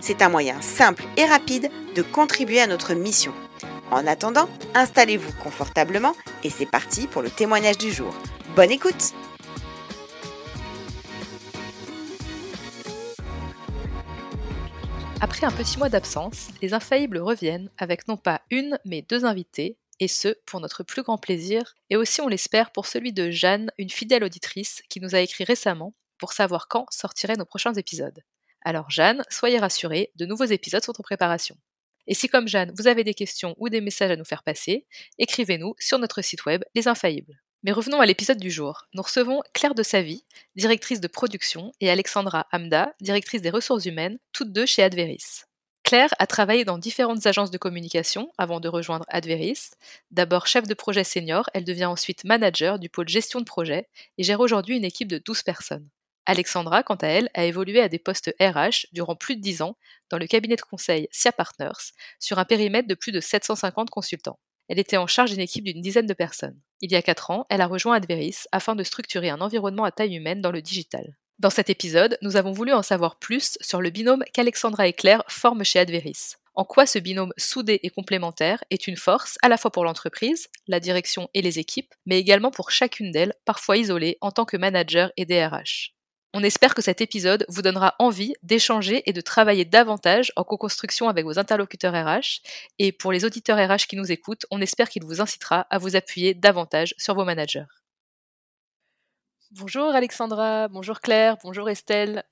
C'est un moyen simple et rapide de contribuer à notre mission. En attendant, installez-vous confortablement et c'est parti pour le témoignage du jour. Bonne écoute Après un petit mois d'absence, les infaillibles reviennent avec non pas une, mais deux invités, et ce, pour notre plus grand plaisir, et aussi on l'espère pour celui de Jeanne, une fidèle auditrice qui nous a écrit récemment pour savoir quand sortiraient nos prochains épisodes. Alors Jeanne, soyez rassurée, de nouveaux épisodes sont en préparation. Et si comme Jeanne, vous avez des questions ou des messages à nous faire passer, écrivez-nous sur notre site web Les Infaillibles. Mais revenons à l'épisode du jour. Nous recevons Claire de Savy, directrice de production, et Alexandra Hamda, directrice des ressources humaines, toutes deux chez Adveris. Claire a travaillé dans différentes agences de communication avant de rejoindre Adveris. D'abord chef de projet senior, elle devient ensuite manager du pôle gestion de projet et gère aujourd'hui une équipe de 12 personnes. Alexandra, quant à elle, a évolué à des postes RH durant plus de 10 ans dans le cabinet de conseil SIA Partners, sur un périmètre de plus de 750 consultants. Elle était en charge d'une équipe d'une dizaine de personnes. Il y a 4 ans, elle a rejoint Adveris afin de structurer un environnement à taille humaine dans le digital. Dans cet épisode, nous avons voulu en savoir plus sur le binôme qu'Alexandra et Claire forment chez Adveris. En quoi ce binôme soudé et complémentaire est une force à la fois pour l'entreprise, la direction et les équipes, mais également pour chacune d'elles, parfois isolées en tant que manager et DRH. On espère que cet épisode vous donnera envie d'échanger et de travailler davantage en co-construction avec vos interlocuteurs RH. Et pour les auditeurs RH qui nous écoutent, on espère qu'il vous incitera à vous appuyer davantage sur vos managers. Bonjour Alexandra, bonjour Claire, bonjour Estelle.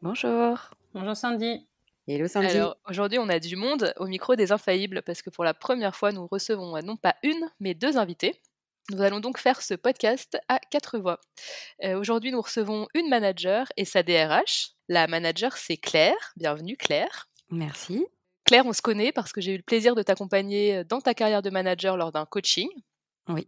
Bonjour. Bonjour Sandy. Hello Sandy. Alors aujourd'hui on a du monde au micro des infaillibles parce que pour la première fois nous recevons non pas une mais deux invités. Nous allons donc faire ce podcast à quatre voix. Euh, aujourd'hui, nous recevons une manager et sa DRH. La manager, c'est Claire. Bienvenue, Claire. Merci. Claire, on se connaît parce que j'ai eu le plaisir de t'accompagner euh, dans ta carrière de manager lors d'un coaching. Oui.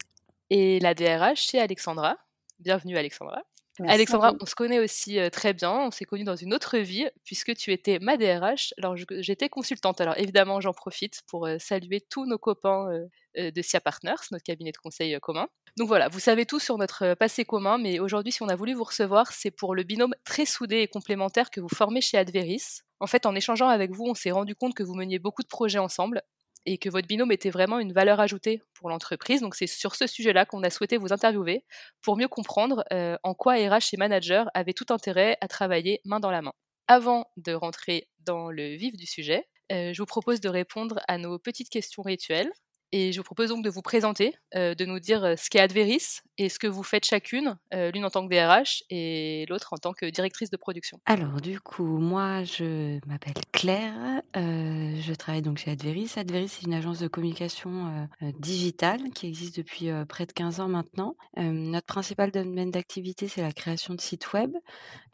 Et la DRH, c'est Alexandra. Bienvenue, Alexandra. Alexandra, on se connaît aussi très bien. On s'est connus dans une autre vie puisque tu étais ma DRH. Alors, j'étais consultante. Alors, évidemment, j'en profite pour saluer tous nos copains de SIA Partners, notre cabinet de conseil commun. Donc voilà, vous savez tout sur notre passé commun, mais aujourd'hui, si on a voulu vous recevoir, c'est pour le binôme très soudé et complémentaire que vous formez chez Adveris. En fait, en échangeant avec vous, on s'est rendu compte que vous meniez beaucoup de projets ensemble et que votre binôme était vraiment une valeur ajoutée pour l'entreprise. Donc c'est sur ce sujet-là qu'on a souhaité vous interviewer pour mieux comprendre en quoi RH et manager avaient tout intérêt à travailler main dans la main. Avant de rentrer dans le vif du sujet, je vous propose de répondre à nos petites questions rituelles Et je vous propose donc de vous présenter, euh, de nous dire euh, ce qu'est Adveris et ce que vous faites chacune, euh, l'une en tant que DRH et l'autre en tant que directrice de production. Alors du coup, moi je m'appelle Claire, je travaille donc chez Adveris. Adveris c'est une agence de communication digitale qui existe depuis près de 15 ans maintenant. notre principal domaine d'activité c'est la création de sites web,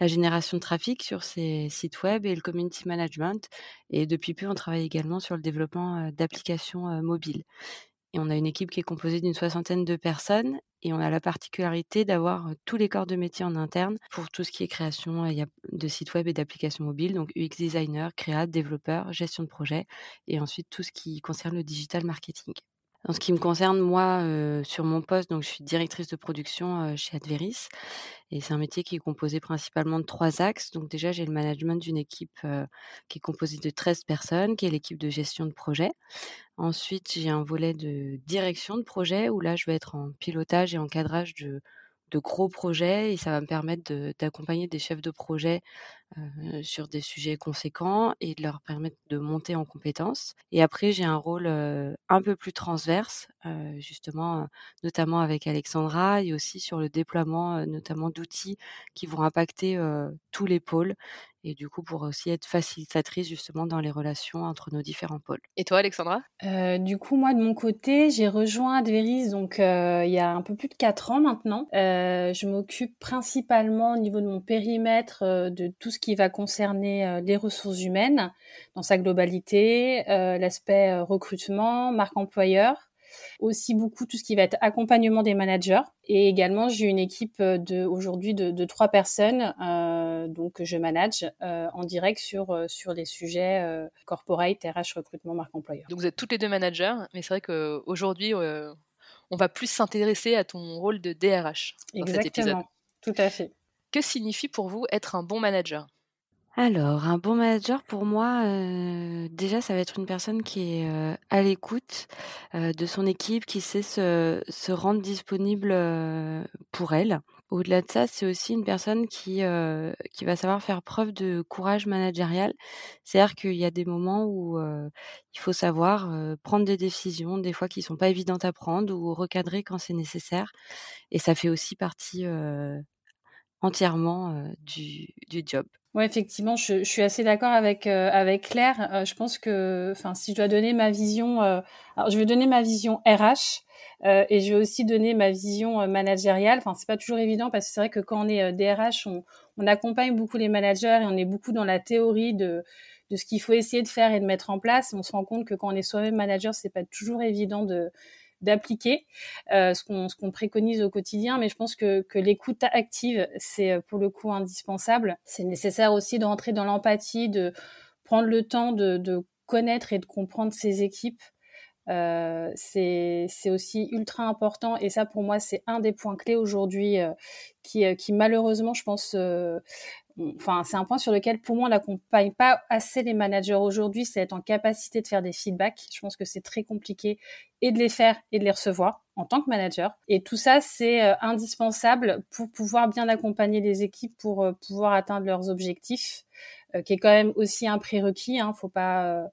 la génération de trafic sur ces sites web et le community management. Et depuis peu on travaille également sur le développement d'applications mobiles. Et on a une équipe qui est composée d'une soixantaine de personnes et on a la particularité d'avoir tous les corps de métier en interne pour tout ce qui est création de sites web et d'applications mobiles, donc UX designer, créa, développeur, gestion de projet et ensuite tout ce qui concerne le digital marketing. En ce qui me concerne, moi, sur mon poste, donc je suis directrice de production chez Adveris. Et c'est un métier qui est composé principalement de trois axes. Donc déjà, j'ai le management d'une équipe qui est composée de 13 personnes, qui est l'équipe de gestion de projet. Ensuite, j'ai un volet de direction de projet où là, je vais être en pilotage et encadrage de, de gros projets et ça va me permettre d'accompagner des chefs de projet sur des sujets conséquents et de leur permettre de monter en compétences. Et après, j'ai un rôle un peu plus transverse, justement, notamment avec Alexandra et aussi sur le déploiement, notamment d'outils qui vont impacter tous les pôles et du coup pour aussi être facilitatrice justement dans les relations entre nos différents pôles. Et toi Alexandra? Euh, Du coup moi de mon côté j'ai rejoint Adveris donc euh, il y a un peu plus de quatre ans maintenant. Euh, je m'occupe principalement au niveau de mon périmètre euh, de tout ce qui va concerner euh, les ressources humaines dans sa globalité, l'aspect recrutement, marque employeur aussi beaucoup tout ce qui va être accompagnement des managers. Et également, j'ai une équipe de aujourd'hui de, trois personnes, euh, donc que je manage euh, en direct sur euh, sur les sujets corporate, RH, recrutement, marque employeur. Donc vous êtes toutes les deux managers, mais c'est vrai qu'aujourd'hui, on va plus s'intéresser à ton rôle de DRH dans Exactement. cet épisode. Tout à fait. Que signifie pour vous être un bon manager? Alors, un bon manager pour moi, euh, déjà, ça va être une personne qui est euh, à l'écoute euh, de son équipe, qui sait se, rendre disponible pour elle. Au-delà de ça, c'est aussi une personne qui, qui va savoir faire preuve de courage managérial. C'est-à-dire qu'il y a des moments où il faut savoir prendre des décisions, des fois qui sont pas évidentes à prendre, ou recadrer quand c'est nécessaire. Et ça fait aussi partie entièrement du, du job. Ouais, effectivement, je, suis assez d'accord avec euh, avec Claire. Euh, je pense que, enfin, si je dois donner ma vision, euh, alors je vais donner ma vision RH et je vais aussi donner ma vision managériale. Enfin, c'est pas toujours évident parce que c'est vrai que quand on est DRH, on, on accompagne beaucoup les managers et on est beaucoup dans la théorie de de ce qu'il faut essayer de faire et de mettre en place. On se rend compte que quand on est soi-même manager, c'est pas toujours évident de d'appliquer euh, ce qu'on préconise au quotidien. Mais je pense que que l'écoute active c'est euh, pour le coup indispensable. C'est nécessaire aussi de rentrer dans l'empathie de prendre le temps de, de connaître et de comprendre ses équipes. Euh, c'est aussi ultra important. Et ça pour moi c'est un des points clés aujourd'hui qui qui malheureusement je pense enfin, c'est un point sur lequel, pour moi, on n'accompagne pas assez les managers aujourd'hui, c'est être en capacité de faire des feedbacks. Je pense que c'est très compliqué et de les faire et de les recevoir en tant que manager. Et tout ça, c'est euh, indispensable pour pouvoir bien accompagner les équipes pour euh, pouvoir atteindre leurs objectifs, euh, qui est quand même aussi un prérequis. Hein, faut pas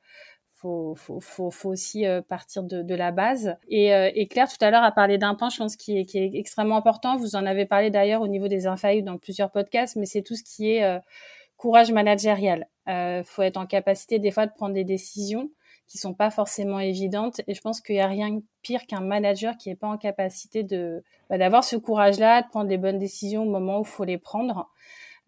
faut, faut, faut, faut aussi euh, partir de, de, la base. Et, euh, et, Claire, tout à l'heure, a parlé d'un point, je pense, qui est, qui est extrêmement important. Vous en avez parlé d'ailleurs au niveau des infaillibles dans plusieurs podcasts, mais c'est tout ce qui est euh, courage managérial. Il faut être en capacité des fois de prendre des décisions qui sont pas forcément évidentes. Et je pense qu'il y a rien de pire qu'un manager qui est pas en capacité de bah, d'avoir ce courage-là, de prendre les bonnes décisions au moment où il faut les prendre.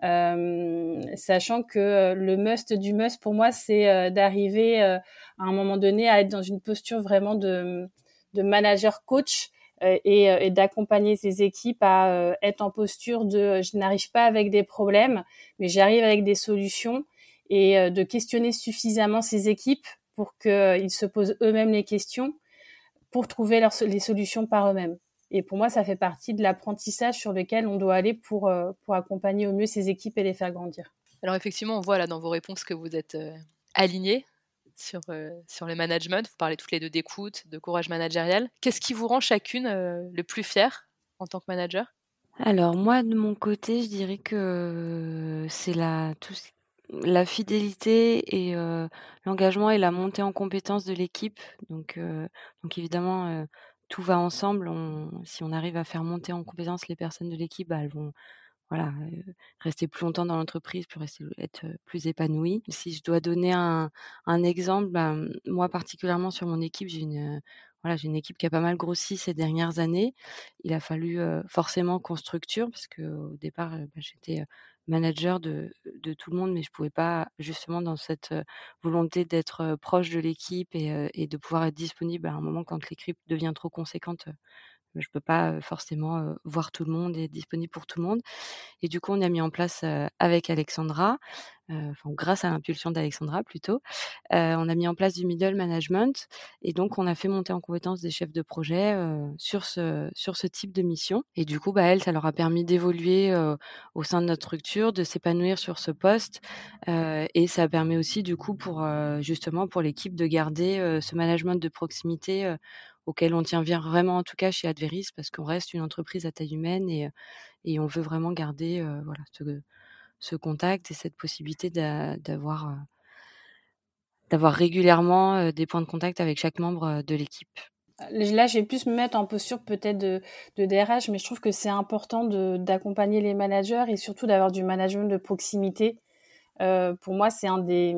Euh, sachant que euh, le must du must pour moi, c'est euh, d'arriver à un moment donné à être dans une posture vraiment de, de manager coach et, et d'accompagner ses équipes à être en posture de je n'arrive pas avec des problèmes, mais j'arrive avec des solutions et de questionner suffisamment ses équipes pour qu'ils se posent eux-mêmes les questions pour trouver les solutions par eux-mêmes. Et pour moi, ça fait partie de l'apprentissage sur lequel on doit aller pour, euh, pour accompagner au mieux ces équipes et les faire grandir. Alors effectivement, on voit là dans vos réponses que vous êtes euh, alignés sur, euh, sur le management. Vous parlez toutes les deux d'écoute, de courage managérial. Qu'est-ce qui vous rend chacune le plus fier en tant que manager? Alors moi, de mon côté, je dirais que c'est la, tout, la fidélité et l'engagement et la montée en compétence de l'équipe. Donc, donc évidemment, tout va ensemble. si on arrive à faire monter en compétence les personnes de l'équipe, bah, elles vont voilà, rester plus longtemps dans l'entreprise, plus rester, être plus épanouies. Si je dois donner un, un exemple, bah, moi particulièrement sur mon équipe, j'ai une j'ai une équipe qui a pas mal grossi ces dernières années. Il a fallu forcément qu'on structure parce que au départ, bah, j'étais manager de, tout le monde, mais je pouvais pas justement dans cette volonté d'être proche de l'équipe et, de pouvoir être disponible à un moment quand l'équipe devient trop conséquente. Je peux pas forcément voir tout le monde et être disponible pour tout le monde. Et du coup, on a mis en place avec Alexandra enfin grâce à l'impulsion d'Alexandra plutôt, on a mis en place du middle management et donc on a fait monter en compétence des chefs de projet sur ce sur ce type de mission. Et du coup, bah elles, ça leur a permis d'évoluer au sein de notre structure, de s'épanouir sur ce poste et ça permet aussi du coup pour justement pour l'équipe de garder ce management de proximité auquel on tient vraiment en tout cas chez Adveris parce qu'on reste une entreprise à taille humaine et, et on veut vraiment garder voilà ce, contact et cette possibilité d'avoir d'avoir régulièrement des points de contact avec chaque membre de l'équipe. Là, je vais plus me mettre en posture peut-être de, de, DRH, mais je trouve que c'est important d'accompagner les managers et surtout d'avoir du management de proximité. Pour moi, c'est un des,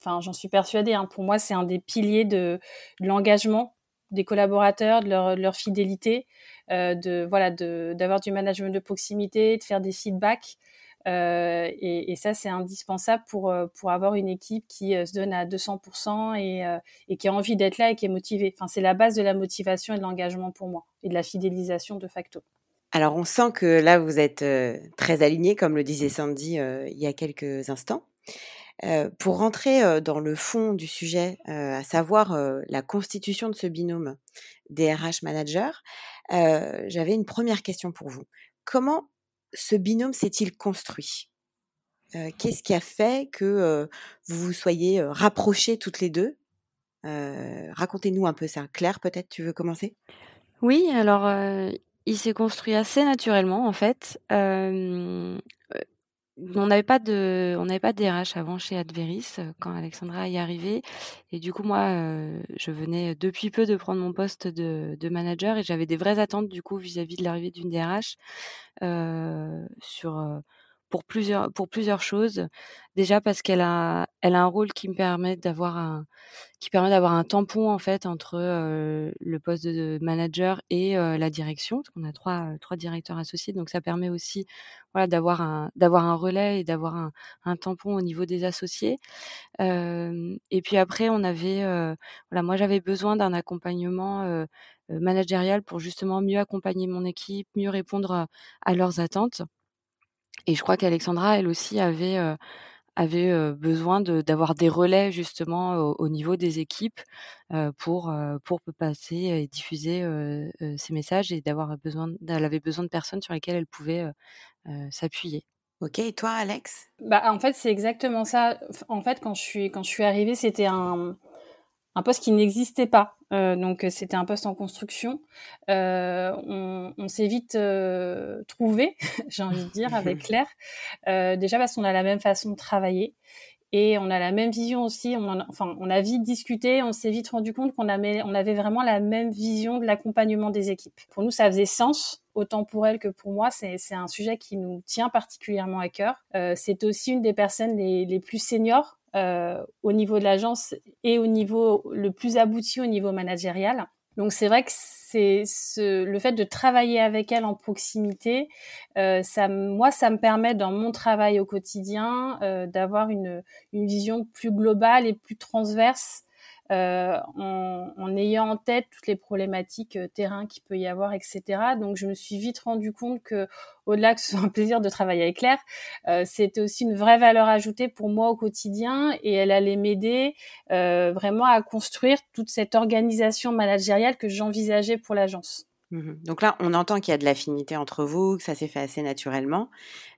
enfin, j'en suis persuadée. Hein, pour moi, c'est un des piliers de l'engagement des collaborateurs, de leur, fidélité, euh, de voilà, d'avoir du management de proximité, de faire des feedbacks. Euh, et, ça, c'est indispensable pour, euh, pour avoir une équipe qui se donne à 200% et, et qui a envie d'être là et qui est motivée. Enfin, c'est la base de la motivation et de l'engagement pour moi et de la fidélisation de facto. Alors, on sent que là, vous êtes très aligné, comme le disait Sandy il y a quelques instants. Pour rentrer dans le fond du sujet, à savoir la constitution de ce binôme DRH manager, j'avais une première question pour vous. Comment ce binôme s'est-il construit? Qu'est-ce qui a fait que vous vous soyez rapprochés toutes les deux? Racontez-nous un peu ça. Claire, peut-être tu veux commencer? Oui, alors il s'est construit assez naturellement en fait. On n'avait pas de, on n'avait pas de DRH avant chez Adveris quand Alexandra y est arrivée. Et du coup, moi, je venais depuis peu de prendre mon poste de, manager et j'avais des vraies attentes du coup vis-à-vis de l'arrivée d'une DRH sur pour plusieurs pour plusieurs choses. Déjà parce qu'elle a elle a un rôle qui me permet d'avoir un qui permet d'avoir un tampon en fait entre le poste de manager et la direction qu'on a trois trois directeurs associés donc ça permet aussi voilà d'avoir un d'avoir un relais et d'avoir un, un, tampon au niveau des associés. et puis après on avait voilà moi j'avais besoin d'un accompagnement managérial pour justement mieux accompagner mon équipe, mieux répondre à leurs attentes. Et je crois qu'Alexandra, elle aussi, avait, avait besoin d'avoir des relais justement au, niveau des équipes pour, pour passer et diffuser ces messages et d'avoir besoin, elle avait besoin de personnes sur lesquelles elle pouvait s'appuyer. Ok, et toi, Alex? Bah, en fait, c'est exactement ça. En fait, quand je suis, quand je suis arrivée, c'était un, un poste qui n'existait pas. Euh, donc c'était un poste en construction. Euh, on, on s'est vite euh, trouvé, j'ai envie de dire, avec Claire. Euh, déjà parce qu'on a la même façon de travailler et on a la même vision aussi. On a, enfin, on a vite discuté. On s'est vite rendu compte qu'on avait, on avait vraiment la même vision de l'accompagnement des équipes. Pour nous, ça faisait sens autant pour elle que pour moi. C'est, un sujet qui nous tient particulièrement à cœur. Euh, c'est aussi une des personnes les, les plus seniors euh, au niveau de l'agence et au niveau le plus abouti au niveau managérial. Donc c'est vrai que c'est ce, le fait de travailler avec elle en proximité, euh, ça, moi ça me permet dans mon travail au quotidien euh, d'avoir une, une vision plus globale et plus transverse euh, en, en, ayant en tête toutes les problématiques euh, terrain qu'il peut y avoir, etc. Donc je me suis vite rendu compte que au-delà que ce soit un plaisir de travailler avec Claire, euh, c'était aussi une vraie valeur ajoutée pour moi au quotidien et elle allait m'aider euh, vraiment à construire toute cette organisation managériale que j'envisageais pour l'agence. Mmh Donc là, on entend qu'il y a de l'affinité entre vous, que ça s'est fait assez naturellement.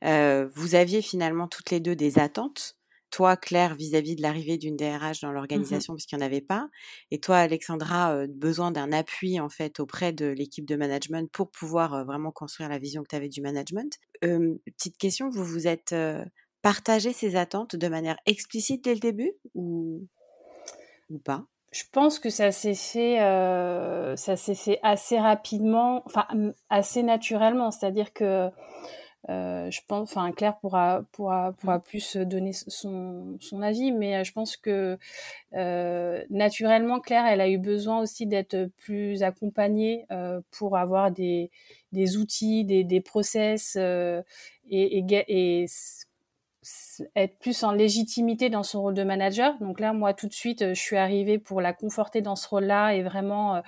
Vous aviez finalement toutes les deux des attentes toi, Claire, vis-à-vis de l'arrivée d'une DRH dans mmh l'organisation, puisqu'il n'y en avait pas, et toi, Alexandra, besoin d'un appui en fait auprès de l'équipe de management pour pouvoir vraiment construire la vision que tu avais du management. petite question, vous vous êtes partagé ses attentes de manière explicite dès le début ou, ou pas? Je pense que ça s'est fait, ça s'est fait assez rapidement, enfin assez naturellement. C'est-à-dire que euh, je pense, enfin Claire pourra pourra pourra mmh. plus donner son son avis, mais euh, je pense que euh, naturellement Claire, elle a eu besoin aussi d'être plus accompagnée euh, pour avoir des des outils, des des process et, et, et être plus en légitimité dans son rôle de manager. Donc là, moi, tout de suite, je suis arrivée pour la conforter dans ce rôle-là et vraiment euh,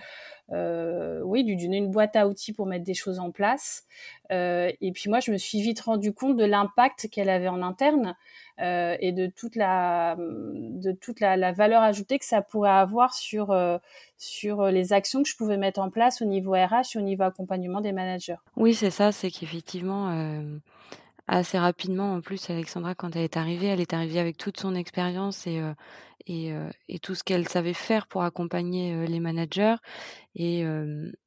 oui, lui donner boîte à outils pour mettre des choses en place. Euh, et puis moi, je me suis vite rendu compte de l'impact qu'elle avait en interne euh, et de toute la de toute la, valeur ajoutée que ça pourrait avoir sur euh, sur les actions que je pouvais mettre en place au niveau RH et au niveau accompagnement des managers. Oui, c'est ça, c'est qu'effectivement euh, assez rapidement. En plus, Alexandra, quand elle est arrivée, elle est arrivée avec toute son expérience et, euh, et, euh, et, tout ce qu'elle savait faire pour accompagner euh, les managers. Et,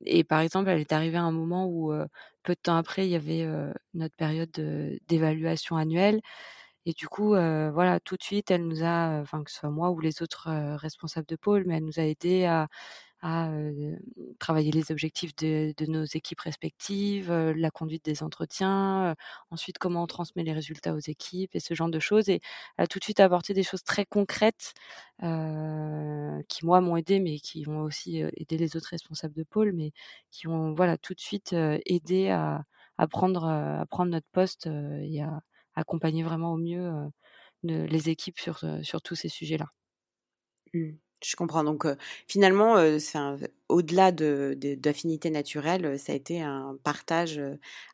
et, par exemple, elle est arrivée à un moment où, peu de temps après, il y avait notre période d'évaluation annuelle. Et du coup, voilà, tout de suite, elle nous a, enfin que ce soit moi ou les autres responsables de pôle, mais elle nous a aidé à, à travailler les objectifs de, nos équipes respectives, la conduite des entretiens, ensuite comment on transmet les résultats aux équipes et ce genre de choses. Et elle a tout de suite apporté des choses très concrètes euh, qui moi m'ont aidé, mais qui ont aussi aidé les autres responsables de pôle, mais qui ont voilà tout de suite aidé à, à, prendre, à prendre notre poste et à accompagner vraiment au mieux les équipes sur, sur tous ces sujets-là. Mmh. Je comprends. Donc, finalement, au-delà de, d'affinités naturelles, ça a été un partage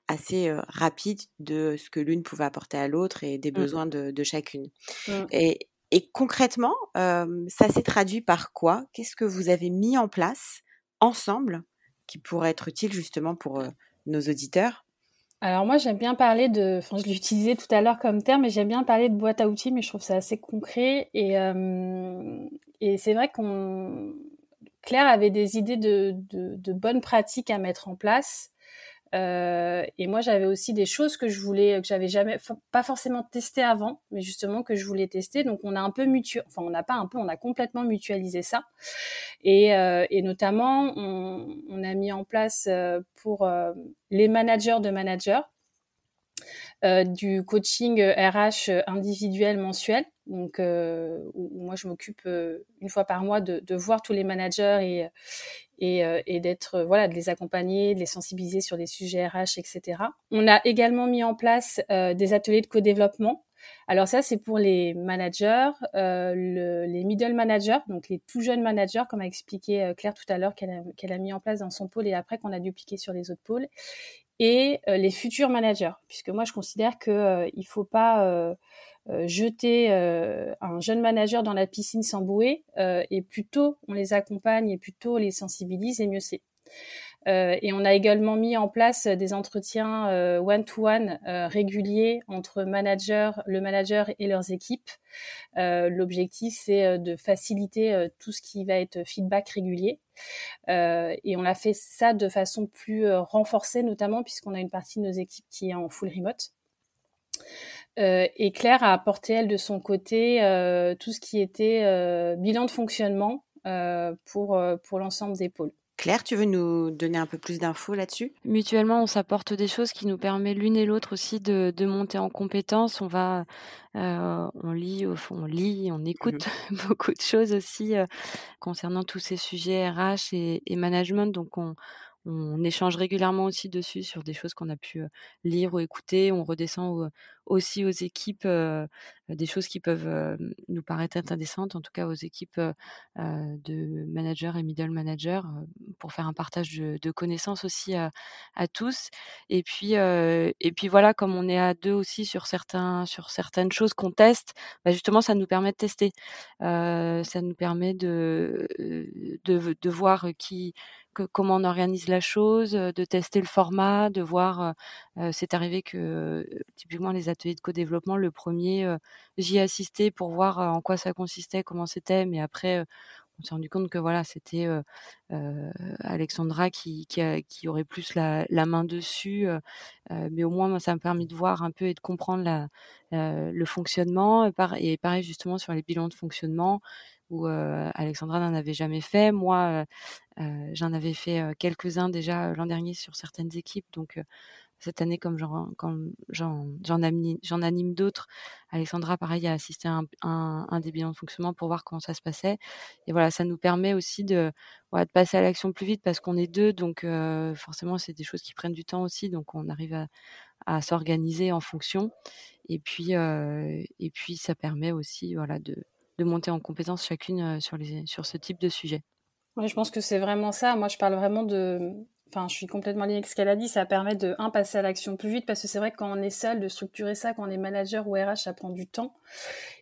assez rapide de ce que l'une pouvait apporter à l'autre et des mmh. besoins de, chacune. Mmh. Et, et, concrètement, ça s'est traduit par quoi? Qu'est-ce que vous avez mis en place ensemble qui pourrait être utile justement pour nos auditeurs? Alors moi j'aime bien parler de, enfin je l'utilisais tout à l'heure comme terme, mais j'aime bien parler de boîte à outils, mais je trouve ça assez concret. Et euh, et c'est vrai qu'on Claire avait des idées de, de, de bonnes pratiques à mettre en place euh, et moi, j'avais aussi des choses que je voulais, que j'avais jamais, pas forcément testé avant, mais justement que je voulais tester. Donc, on a un peu mutuel, enfin, on n'a pas un peu, on a complètement mutualisé ça. Et, euh, et notamment, on, a mis en place euh, pour euh, les managers de managers euh, du coaching RH individuel mensuel. Donc, euh, moi, je m'occupe une fois par mois de, de, voir tous les managers et, et, euh, et d'être euh, voilà de les accompagner, de les sensibiliser sur des sujets RH, etc. On a également mis en place euh, des ateliers de co-développement. Alors ça, c'est pour les managers, le, les middle managers, donc les tout jeunes managers, comme a expliqué Claire tout à l'heure qu'elle a, qu'elle a mis en place dans son pôle et après qu'on a dupliqué sur les autres pôles, et les futurs managers, puisque moi je considère que il faut pas euh, jeter euh, un jeune manager dans la piscine sans bouée euh, et plus tôt on les accompagne et plus tôt on les sensibilise et mieux c'est. Euh, et on a également mis en place des entretiens one-to-one réguliers entre manager, le manager et leurs équipes. L'objectif, c'est de faciliter tout ce qui va être feedback régulier. et on a fait ça de façon plus renforcée, notamment puisqu'on a une partie de nos équipes qui est en full remote. Euh, et Claire a apporté, elle, de son côté, euh, tout ce qui était euh, bilan de fonctionnement pour, pour l'ensemble des pôles. Claire, tu veux nous donner un peu plus d'infos là-dessus? Mutuellement, on s'apporte des choses qui nous permettent l'une et l'autre aussi de, de, monter en compétences. On va, euh, on lit, on lit, on écoute mmh beaucoup de choses aussi euh, concernant tous ces sujets RH et, et management. Donc, on, on échange régulièrement aussi dessus sur des choses qu'on a pu lire ou écouter. On redescend aussi aux équipes des choses qui peuvent nous paraître intéressantes, en tout cas aux équipes de managers et middle managers, pour faire un partage de, connaissances aussi à, tous. Et puis, et puis voilà, comme on est à deux aussi sur certains, sur certaines choses qu'on teste, bah justement, ça nous permet de tester. ça nous permet de, de, de voir qui comment on organise la chose, de tester le format, de voir. c'est arrivé que typiquement les ateliers de co-développement, le premier, j'y ai assisté pour voir en quoi ça consistait, comment c'était, mais après on s'est rendu compte que voilà, c'était Alexandra qui, aurait plus la, main dessus. mais au moins, ça m'a permis de voir un peu et de comprendre le fonctionnement. Et pareil, justement, sur les bilans de fonctionnement, où Alexandra n'en avait jamais fait. Moi, j'en avais fait quelques-uns déjà l'an dernier sur certaines équipes. Donc, cette année, comme j'en anime d'autres, Alexandra, pareil, a assisté à un, un, des bilans de fonctionnement pour voir comment ça se passait. Et voilà, ça nous permet aussi de, passer à l'action plus vite parce qu'on est deux, donc forcément, c'est des choses qui prennent du temps aussi, donc on arrive à, à s'organiser en fonction. Et puis, et puis, ça permet aussi voilà, de, de monter en compétence chacune sur, les, sur ce type de sujet? Oui, je pense que c'est vraiment ça. Moi, je parle vraiment de, enfin, je suis complètement liée avec ce qu'elle a dit. Ça permet de, un, passer à l'action plus vite parce que c'est vrai que quand on est seul, de structurer ça, quand on est manager ou RH, ça prend du temps.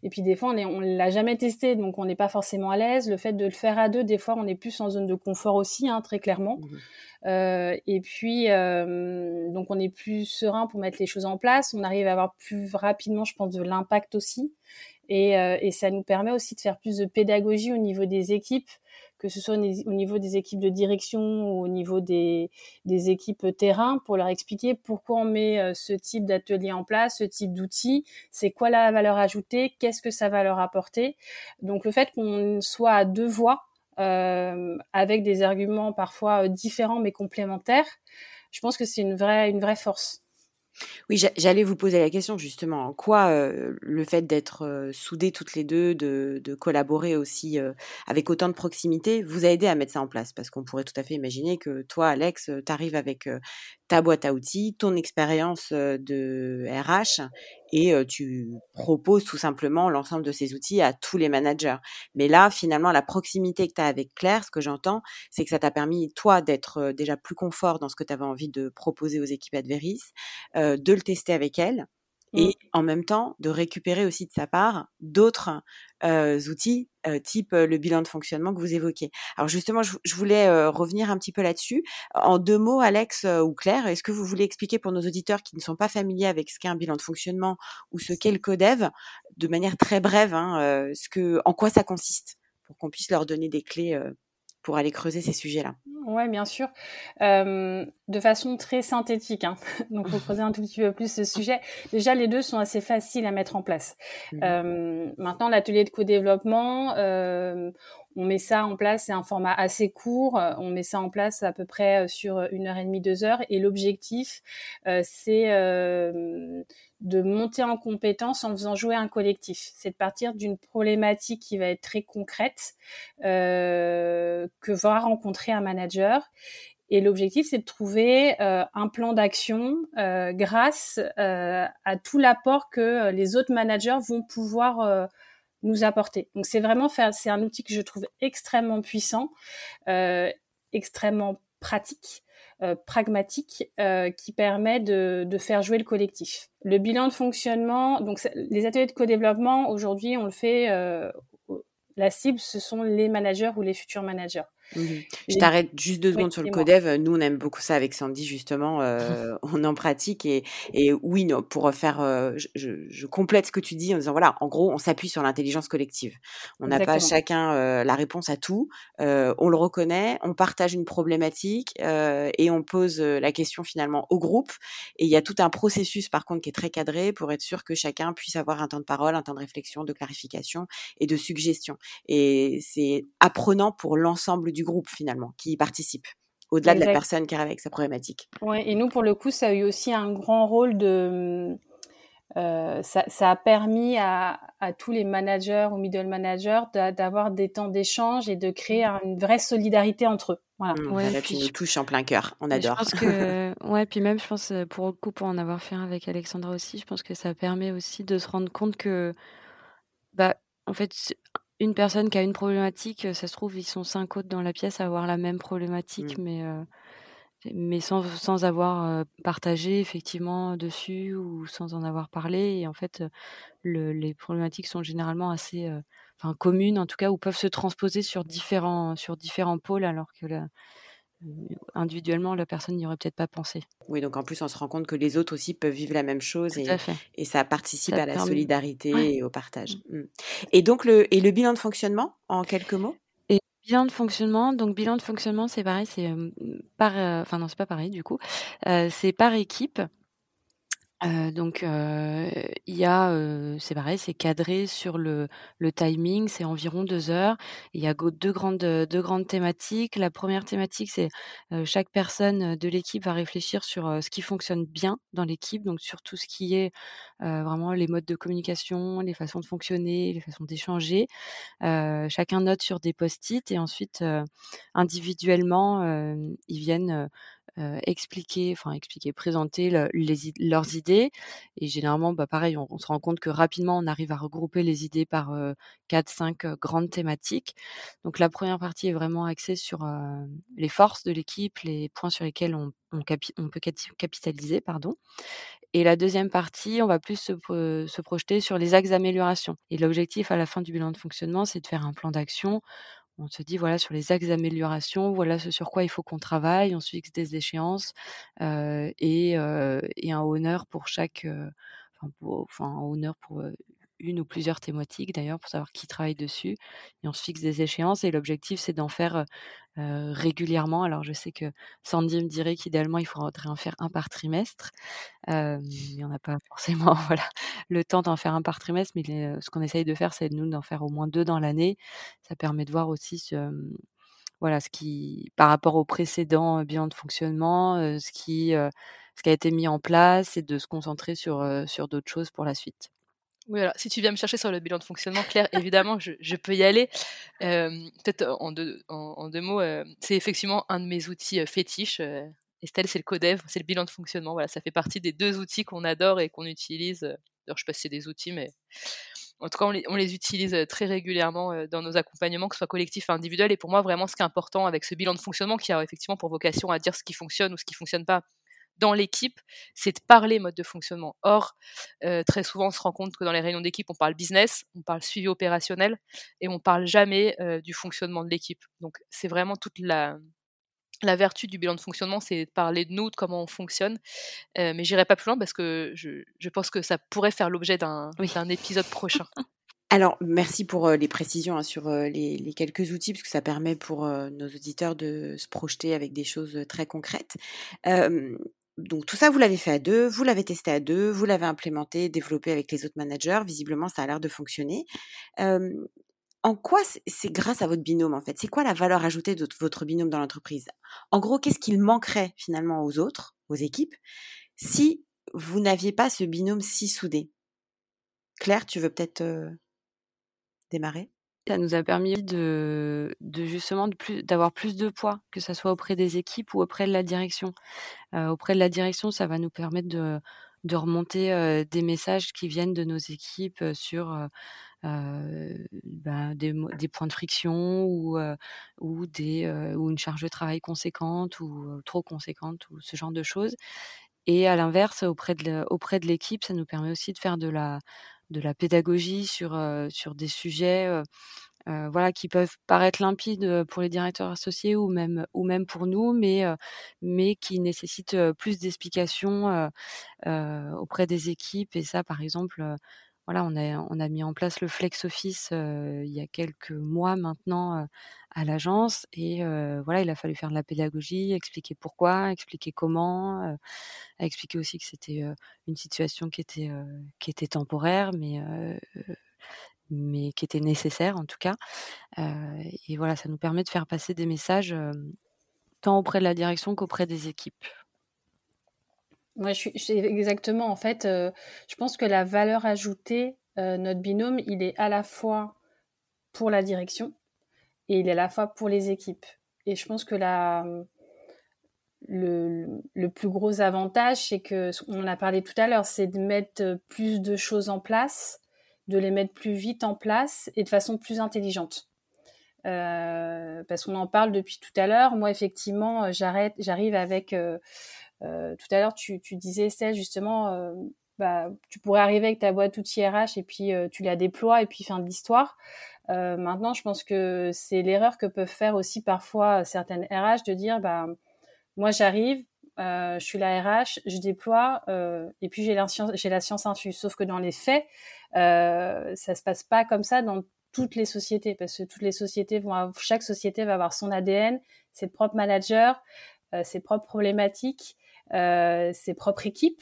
Et puis, des fois, on on l'a jamais testé, donc on n'est pas forcément à l'aise. Le fait de le faire à deux, des fois, on est plus en zone de confort aussi, hein, très clairement. Mmh euh, et puis, euh, donc, on est plus serein pour mettre les choses en place. On arrive à avoir plus rapidement, je pense, de l'impact aussi. Et, euh, et ça nous permet aussi de faire plus de pédagogie au niveau des équipes que ce soit au niveau des équipes de direction ou au niveau des, des équipes terrain, pour leur expliquer pourquoi on met euh, ce type d'atelier en place, ce type d'outils, c'est quoi la valeur ajoutée, qu'est-ce que ça va leur apporter. Donc le fait qu'on soit à deux voix, euh, avec des arguments parfois euh, différents mais complémentaires, je pense que c'est une vraie, une vraie force. Oui, j'allais vous poser la question justement. En quoi le fait d'être soudées toutes les deux, de, collaborer aussi avec autant de proximité, vous a aidé à mettre ça en place? Parce qu'on pourrait tout à fait imaginer que toi, Alex, tu arrives avec ta boîte à outils, ton expérience de RH et tu proposes tout simplement l'ensemble de ces outils à tous les managers. Mais là, finalement, la proximité que tu as avec Claire, ce que j'entends, c'est que ça t'a permis, toi, d'être déjà plus confort dans ce que tu avais envie de proposer aux équipes Adveris, de le tester avec elle. Et en même temps de récupérer aussi de sa part d'autres outils type le bilan de fonctionnement que vous évoquez. Alors justement, je, voulais revenir un petit peu là-dessus. En deux mots, Alex ou Claire, est-ce que vous voulez expliquer pour nos auditeurs qui ne sont pas familiers avec ce qu'est un bilan de fonctionnement ou ce qu'est le codev, de manière très brève, hein, ce que, en quoi ça consiste, pour qu'on puisse leur donner des clés pour aller creuser ces sujets-là. Oui, bien sûr. Euh, de façon très synthétique. Hein. Donc, pour creuser un tout petit peu plus ce sujet. Déjà, les deux sont assez faciles à mettre en place. Mmh. Euh, maintenant, l'atelier de co-développement, euh, on met ça en place, c'est un format assez court. On met ça en place à peu près sur une heure et demie, deux heures. Et l'objectif, c'est de monter en compétence en faisant jouer un collectif. C'est de partir d'une problématique qui va être très concrète euh, que va rencontrer un manager. Et l'objectif, c'est de trouver euh, un plan d'action euh, grâce à tout l'apport que les autres managers vont pouvoir nous apporter. Donc c'est vraiment faire, c'est un outil que je trouve extrêmement puissant, extrêmement pratique euh, pragmatique euh, qui permet de, de, faire jouer le collectif. Le bilan de fonctionnement, donc les ateliers de co-développement, aujourd'hui, on le fait, euh, la cible, ce sont les managers ou les futurs managers. Mmh je t'arrête juste deux secondes sur le codev. Nous, on aime beaucoup ça avec Sandy, justement. Euh, on en pratique. Et, et oui, pour faire, euh, je, je, complète ce que tu dis en disant, voilà, en gros, on s'appuie sur l'intelligence collective. On n'a pas chacun euh, la réponse à tout. Euh, on le reconnaît, on partage une problématique euh, et on pose la question finalement au groupe. Et il y a tout un processus, par contre, qui est très cadré pour être sûr que chacun puisse avoir un temps de parole, un temps de réflexion, de clarification et de suggestion. Et c'est apprenant pour l'ensemble du groupe finalement qui y participe au-delà de la personne qui arrive avec sa problématique. Ouais, et nous, pour le coup, ça a eu aussi un grand rôle de. Euh, ça, ça, a permis à, à, tous les managers ou middle managers d'avoir des temps d'échange et de créer mmh. une vraie solidarité entre eux. Voilà. Mmh, ouais, là, tu nous touches en plein cœur. On adore. Je pense que, ouais, puis même, je pense, euh, pour le coup, pour en avoir fait un avec Alexandra aussi, je pense que ça permet aussi de se rendre compte que, bah, en fait, une personne qui a une problématique, ça se trouve, ils sont cinq autres dans la pièce à avoir la même problématique, mmh. mais, mais sans, sans avoir partagé effectivement dessus ou sans en avoir parlé. Et en fait, le, les problématiques sont généralement assez enfin, communes, en tout cas, ou peuvent se transposer sur différents, sur différents pôles, alors que la, individuellement, la personne n'y aurait peut-être pas pensé. Oui, donc en plus, on se rend compte que les autres aussi peuvent vivre la même chose et, et, ça participe à la solidarité et au partage. Mmh. Et donc, le, et le bilan de fonctionnement, en quelques mots? Et Bilan de fonctionnement, donc bilan de fonctionnement, c'est pareil, c'est par, enfin non, c'est pas pareil du coup, c'est par équipe. Donc il y a, c'est pareil, c'est cadré sur le timing, c'est environ deux heures. Il y a deux grandes, deux grandes thématiques. La première thématique, c'est, chaque personne, de l'équipe va réfléchir sur, ce qui fonctionne bien dans l'équipe, donc sur tout ce qui est, vraiment les modes de communication, les façons de fonctionner, les façons d'échanger. chacun note sur des post-it et ensuite, individuellement, ils viennent, expliquer, enfin expliquer, présenter leurs idées. Et généralement, bah, pareil, on, se rend compte que rapidement, on arrive à regrouper les idées par quatre, cinq grandes thématiques. Donc la première partie est vraiment axée sur les forces de l'équipe, les points sur lesquels on, peut capitaliser, pardon. Et la deuxième partie, on va plus se, se projeter sur les axes d'amélioration. Et l'objectif à la fin du bilan de fonctionnement, c'est de faire un plan d'action on se dit voilà sur les axes d'amélioration, voilà ce sur quoi il faut qu'on travaille, on se fixe des échéances et, un honneur pour chaque, enfin, un honneur pour une ou plusieurs thématiques d'ailleurs pour savoir qui travaille dessus et on se fixe des échéances et l'objectif c'est d'en faire régulièrement. Alors je sais que Sandy me dirait qu'idéalement il faudrait en faire un par trimestre, mais on n'a pas forcément voilà le temps d'en faire un par trimestre, mais ce qu'on essaye de faire c'est nous d'en faire au moins deux dans l'année. Ça permet de voir aussi voilà ce qui par rapport au précédent bilan de fonctionnement, ce qui ce qui a été mis en place et de se concentrer sur, sur d'autres choses pour la suite. Oui, alors si tu viens me chercher sur le bilan de fonctionnement, Claire, évidemment, je, peux y aller. Peut-être en deux, en, deux mots, c'est effectivement un de mes outils fétiches. Estelle, c'est le Codev, c'est le bilan de fonctionnement. Voilà, ça fait partie des deux outils qu'on adore et qu'on utilise. Alors, je ne sais pas c'est des outils, mais en tout cas, on les, utilise très régulièrement dans nos accompagnements, que ce soit collectif ou individuel. Et pour moi, vraiment, ce qui est important avec ce bilan de fonctionnement, qui a effectivement pour vocation à dire ce qui fonctionne ou ce qui ne fonctionne pas dans l'équipe, c'est de parler mode de fonctionnement. Or, euh, très souvent, on se rend compte que dans les réunions d'équipe, on parle business, on parle suivi opérationnel, et on parle jamais euh, du fonctionnement de l'équipe. Donc, c'est vraiment toute la, la vertu du bilan de fonctionnement, c'est de parler de nous, de comment on fonctionne. Euh, mais j'irai pas plus loin parce que je, je, pense que ça pourrait faire l'objet d'un épisode prochain. Alors, merci pour les précisions hein, sur les, les, quelques outils, parce que ça permet pour nos auditeurs de se projeter avec des choses très concrètes donc tout ça, vous l'avez fait à deux, vous l'avez testé à deux, vous l'avez implémenté, développé avec les autres managers. Visiblement, ça a l'air de fonctionner. En quoi c'est grâce à votre binôme en fait? C'est quoi la valeur ajoutée de votre binôme dans l'entreprise? En gros, qu'est-ce qu'il manquerait finalement aux autres, aux équipes, si vous n'aviez pas ce binôme si soudé? Claire, tu veux peut-être démarrer? Ça nous a permis de, justement d'avoir plus de poids, que ce soit auprès des équipes ou auprès de la direction. Euh, auprès de la direction, ça va nous permettre de, remonter euh, des messages qui viennent de nos équipes euh, sur ben, des, points de friction ou, ou, des, ou une charge de travail conséquente ou trop conséquente ou ce genre de choses. Et à l'inverse, auprès de l'équipe, ça nous permet aussi de faire de la, de la pédagogie sur, sur des sujets voilà, qui peuvent paraître limpides pour les directeurs associés ou même, ou même pour nous, mais, mais qui nécessitent plus d'explications auprès des équipes. Et ça, par exemple, voilà, on a, on a mis en place le Flex Office il y a quelques mois maintenant à l'agence. Et voilà, il a fallu faire de la pédagogie, expliquer pourquoi, expliquer comment, expliquer aussi que c'était une situation qui était, qui était temporaire, mais mais qui était nécessaire en tout cas. et voilà, ça nous permet de faire passer des messages tant auprès de la direction qu'auprès des équipes. Moi, je suis, exactement. En fait, je pense que la valeur ajoutée, notre binôme, il est à la fois pour la direction et il est à la fois pour les équipes. Et je pense que la, le, le plus gros avantage, c'est que, on a parlé tout à l'heure, c'est de mettre plus de choses en place de les mettre plus vite en place et de façon plus intelligente. Euh, parce qu'on en parle depuis tout à l'heure. Moi, effectivement, euh, j'arrête, j'arrive avec. Euh, tout à l'heure, tu, disais, Estelle, justement, bah, tu pourrais arriver avec ta boîte outils RH et puis tu la déploies et puis fin de l'histoire. maintenant, je pense que c'est l'erreur que peuvent faire aussi parfois certaines RH de dire, bah, moi, j'arrive, je suis la RH, je déploie et puis j'ai la science, la science infuse. Sauf que dans les faits, euh, ça se passe pas comme ça dans toutes les sociétés, parce que toutes les sociétés vont, chaque société va avoir son ADN, ses propres managers, ses propres problématiques, ses propres équipes.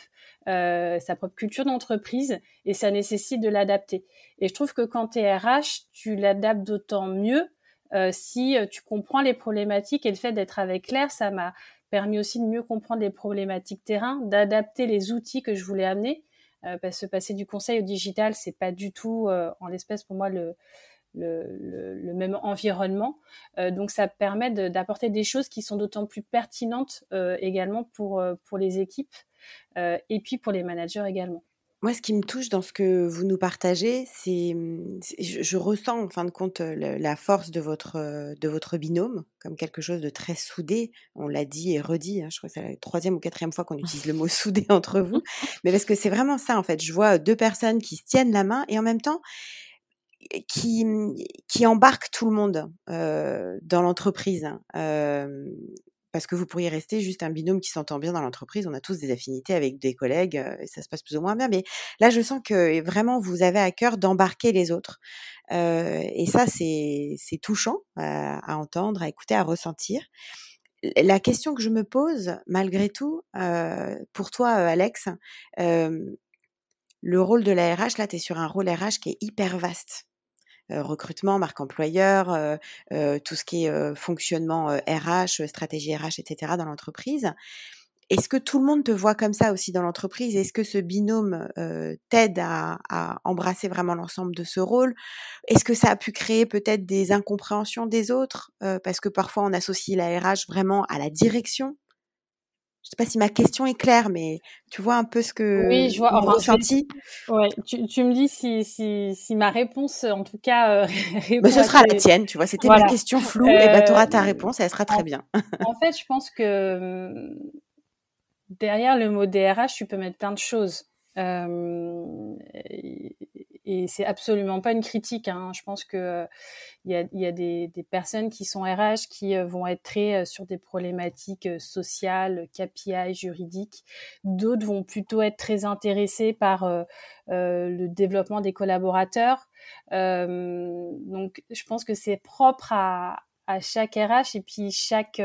Euh, sa propre culture d'entreprise et ça nécessite de l'adapter. Et je trouve que quand tu es RH, tu l'adaptes d'autant mieux euh, si euh, tu comprends les problématiques et le fait d'être avec Claire, ça m'a permis aussi de mieux comprendre les problématiques terrain, d'adapter les outils que je voulais amener. parce que passer du conseil au digital, c'est pas du tout en l'espèce pour moi le, le, même environnement. Euh, donc ça permet d'apporter des choses qui sont d'autant plus pertinentes euh, également pour, euh, pour les équipes et puis pour les managers également. Moi, ce qui me touche dans ce que vous nous partagez, c'est, je, je, ressens en fin de compte la force de votre, de votre binôme comme quelque chose de très soudé. On l'a dit et redit. Hein, je crois que c'est la troisième ou quatrième fois qu'on utilise le mot soudé entre vous. Mais parce que c'est vraiment ça, en fait. Je vois deux personnes qui se tiennent la main et en même temps, qui, qui embarque tout le monde dans l'entreprise. Euh, parce que vous pourriez rester juste un binôme qui s'entend bien dans l'entreprise. On a tous des affinités avec des collègues et ça se passe plus ou moins bien. Mais là, je sens que vraiment, vous avez à cœur d'embarquer les autres. Et ça, c'est touchant à, à, entendre, à écouter, à ressentir. La question que je me pose, malgré tout, pour toi, Alex, le rôle de la RH, là, tu es sur un rôle RH qui est hyper vaste. Euh, recrutement, marque employeur, euh, euh, tout ce qui est fonctionnement RH, stratégie RH, etc. dans l'entreprise. Est-ce que tout le monde te voit comme ça aussi dans l'entreprise? Est-ce que ce binôme t'aide à, à, embrasser vraiment l'ensemble de ce rôle? Est-ce que ça a pu créer peut-être des incompréhensions des autres Parce que parfois on associe la RH vraiment à la direction je sais pas si ma question est claire, mais tu vois un peu ce que oui, je vois. Enfin, ressenti. Ouais, tu, tu, me dis si, si, si ma réponse, en tout cas, euh, mais ce sera la tienne. Tu vois, c'était ma question floue, et ben tu auras ta euh, réponse, et elle sera très bien. en fait, je pense que derrière le mot DRH, tu peux mettre plein de choses. Euh, et c'est absolument pas une critique. Hein. Je pense que il y a, des, personnes qui sont RH qui euh, vont être très euh, sur des problématiques euh, sociales, KPI, juridiques. D'autres vont plutôt être très intéressés par le développement des collaborateurs. donc, je pense que c'est propre à, à chaque RH et puis chaque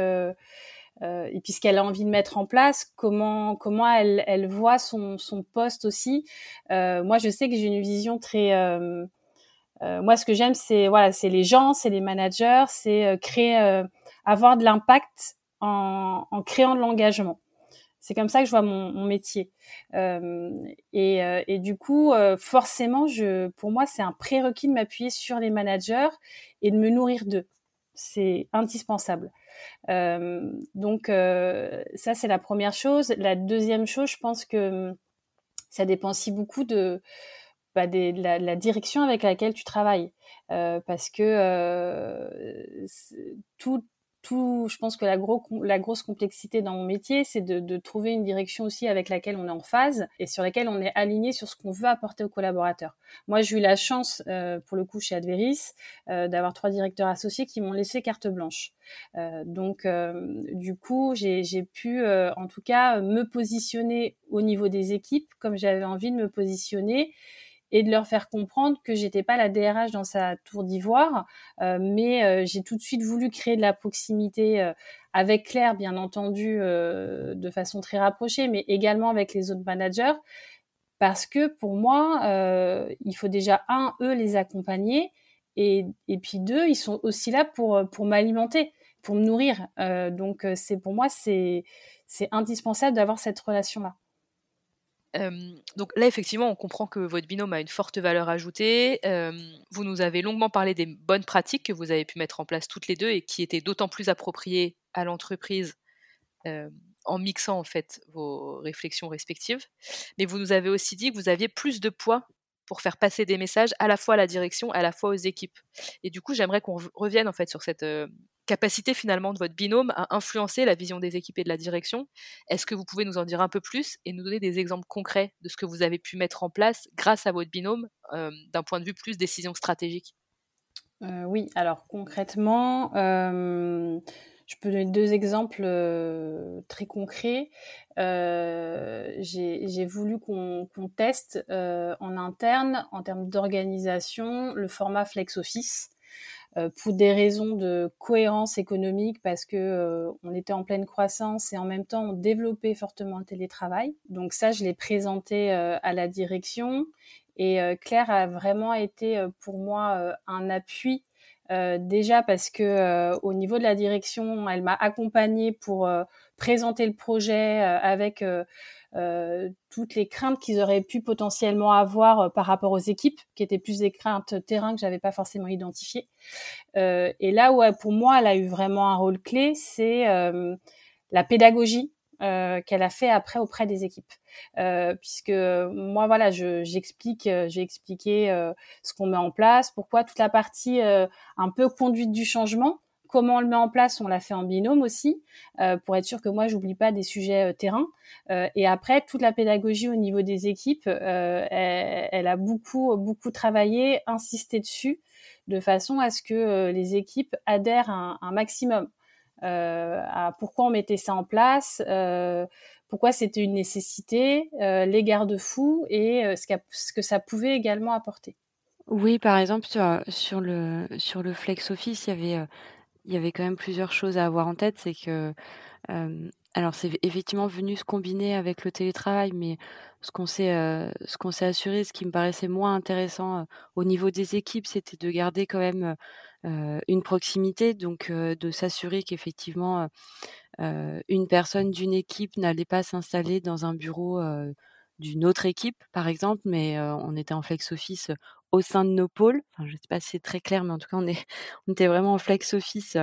euh, et puis ce qu'elle a envie de mettre en place, comment comment elle, elle voit son, son poste aussi. Euh, moi, je sais que j'ai une vision très euh, euh moi, ce que j'aime, c'est voilà, c'est les gens, c'est les managers, c'est euh, créer, euh, avoir de l'impact en, en, créant de l'engagement. C'est comme ça que je vois mon, mon métier. et, et du coup, forcément, je, pour moi, c'est un prérequis de m'appuyer sur les managers et de me nourrir d'eux. C'est indispensable. Euh, donc euh, ça, c'est la première chose. La deuxième chose, je pense que hum, ça dépend aussi beaucoup de, bah, de, la, direction avec laquelle tu travailles. Euh, parce que euh, tout, je pense que la, gros, la grosse complexité dans mon métier, c'est de, trouver une direction aussi avec laquelle on est en phase et sur laquelle on est aligné sur ce qu'on veut apporter aux collaborateurs. Moi, j'ai eu la chance, euh, pour le coup, chez Adveris, euh, d'avoir trois directeurs associés qui m'ont laissé carte blanche. Euh, donc, du coup, j'ai pu, en tout cas, me positionner au niveau des équipes comme j'avais envie de me positionner et de leur faire comprendre que j'étais pas la DRH dans sa tour d'ivoire, euh, mais euh, j'ai tout de suite voulu créer de la proximité euh, avec Claire, bien entendu, de façon très rapprochée, mais également avec les autres managers, parce que pour moi, il faut déjà un eux les accompagner, et, et puis deux, ils sont aussi là pour pour m'alimenter, pour me nourrir. donc c'est pour moi c'est indispensable d'avoir cette relation là donc là, effectivement, on comprend que votre binôme a une forte valeur ajoutée. vous nous avez longuement parlé des bonnes pratiques que vous avez pu mettre en place toutes les deux et qui étaient d'autant plus appropriées à l'entreprise en mixant en fait vos réflexions respectives. Mais vous nous avez aussi dit que vous aviez plus de poids pour faire passer des messages à la fois à la direction, à la fois aux équipes. Et du coup, j'aimerais qu'on revienne en fait sur cette capacité finalement de votre binôme à influencer la vision des équipes et de la direction. Est-ce que vous pouvez nous en dire un peu plus et nous donner des exemples concrets de ce que vous avez pu mettre en place grâce à votre binôme euh, d'un point de vue plus décision stratégique? Euh, Oui, alors concrètement, euh, Je peux donner deux exemples très concrets. J'ai voulu qu'on teste en interne, en termes d'organisation, le format Flex Office pour des raisons de cohérence économique parce que on était en pleine croissance et en même temps on développait fortement le télétravail. Donc ça, je l'ai présenté à la direction et Claire a vraiment été pour moi un appui euh, déjà parce que euh, au niveau de la direction, elle m'a accompagnée pour euh, présenter le projet avec toutes les craintes qu'ils auraient pu potentiellement avoir par rapport aux équipes, qui étaient plus des craintes terrain que j'avais pas forcément identifiées. et là où pour moi, elle a eu vraiment un rôle clé, c'est la pédagogie euh, qu'elle a fait après auprès des équipes. Euh, puisque moi, voilà, j'explique, euh, j'ai expliqué ce qu'on met en place, pourquoi toute la partie un peu conduite du changement, comment on le met en place, on l'a fait en binôme aussi, pour être sûr que moi, j'oublie pas des sujets terrain. et après, toute la pédagogie au niveau des équipes, elle, elle, a beaucoup, beaucoup travaillé, insisté dessus, de façon à ce que les équipes adhèrent un, un maximum. Euh, à pourquoi on mettait ça en place, euh, pourquoi c'était une nécessité, euh, les garde-fous et ce, ce, que ça pouvait également apporter. Oui, par exemple sur, le sur le flex office, il y avait il y avait quand même plusieurs choses à avoir en tête, c'est que alors c'est effectivement venu se combiner avec le télétravail, mais ce qu'on s'est ce qu'on s'est assuré, ce qui me paraissait moins intéressant au niveau des équipes, c'était de garder quand même une proximité, donc de s'assurer qu'effectivement une personne d'une équipe n'allait pas s'installer dans un bureau d'une autre équipe, par exemple, mais on était en flex office au sein de nos pôles. Enfin, je ne sais pas si c'est très clair, mais en tout cas, on, est, était vraiment en flex office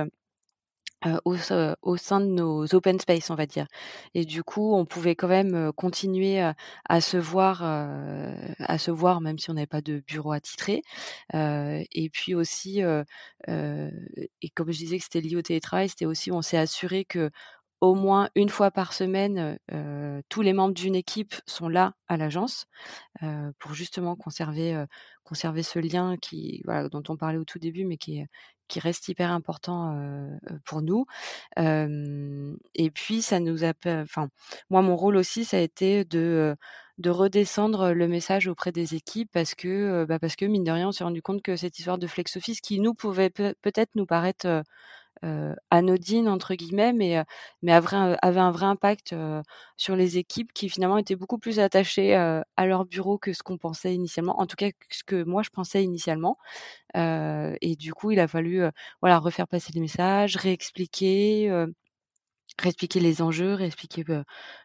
au, sein de nos open space, on va dire. Et du coup, on pouvait quand même continuer à se voir, à se voir, même si on n'avait pas de bureau attitré. et puis aussi, et comme je disais que c'était lié au télétravail, c'était aussi on s'est assuré que au moins une fois par semaine, tous les membres d'une équipe sont là à l'agence pour justement conserver, conserver ce lien dont on parlait au tout début, mais qui est, qui reste hyper important pour nous. et puis ça nous a, enfin moi mon rôle aussi ça a été de de redescendre le message auprès des équipes parce que bah parce que mine de rien on s'est rendu compte que cette histoire de flex office qui nous pouvait peut-être nous paraître euh, anodine entre guillemets, mais mais avait un, avait un vrai impact sur les équipes qui finalement étaient beaucoup plus attachées à leur bureau que ce qu'on pensait initialement. En tout cas, ce que moi je pensais initialement. et du coup, il a fallu voilà refaire passer les messages, réexpliquer réexpliquer les enjeux, réexpliquer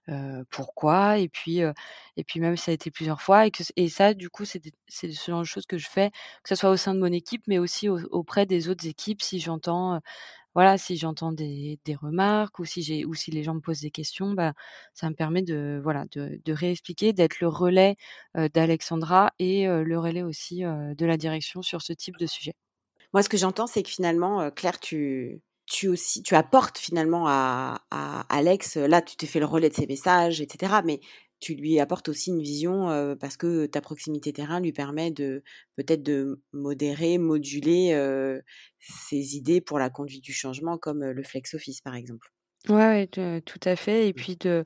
euh, pourquoi, et puis et puis même ça a été plusieurs fois, et ça du coup c'est c'est ce genre de choses que je fais, que ce soit au sein de mon équipe, mais aussi auprès des autres équipes si j'entends voilà, si j'entends des, des, remarques ou si j'ai ou si les gens me posent des questions, bah, ça me permet de voilà de, réexpliquer, d'être le relais d'Alexandra et le relais aussi de la direction sur ce type de sujet. Moi, ce que j'entends, c'est que finalement, Claire, tu, tu aussi, tu apportes finalement à, à Alex. Là, tu t'es fait le relais de ses messages, etc. Mais tu lui apportes aussi une vision parce que ta proximité terrain lui permet de peut-être de modérer, moduler ses idées pour la conduite du changement, comme le flex office par exemple. Ouais, ouais tout à fait. Et mmh. puis de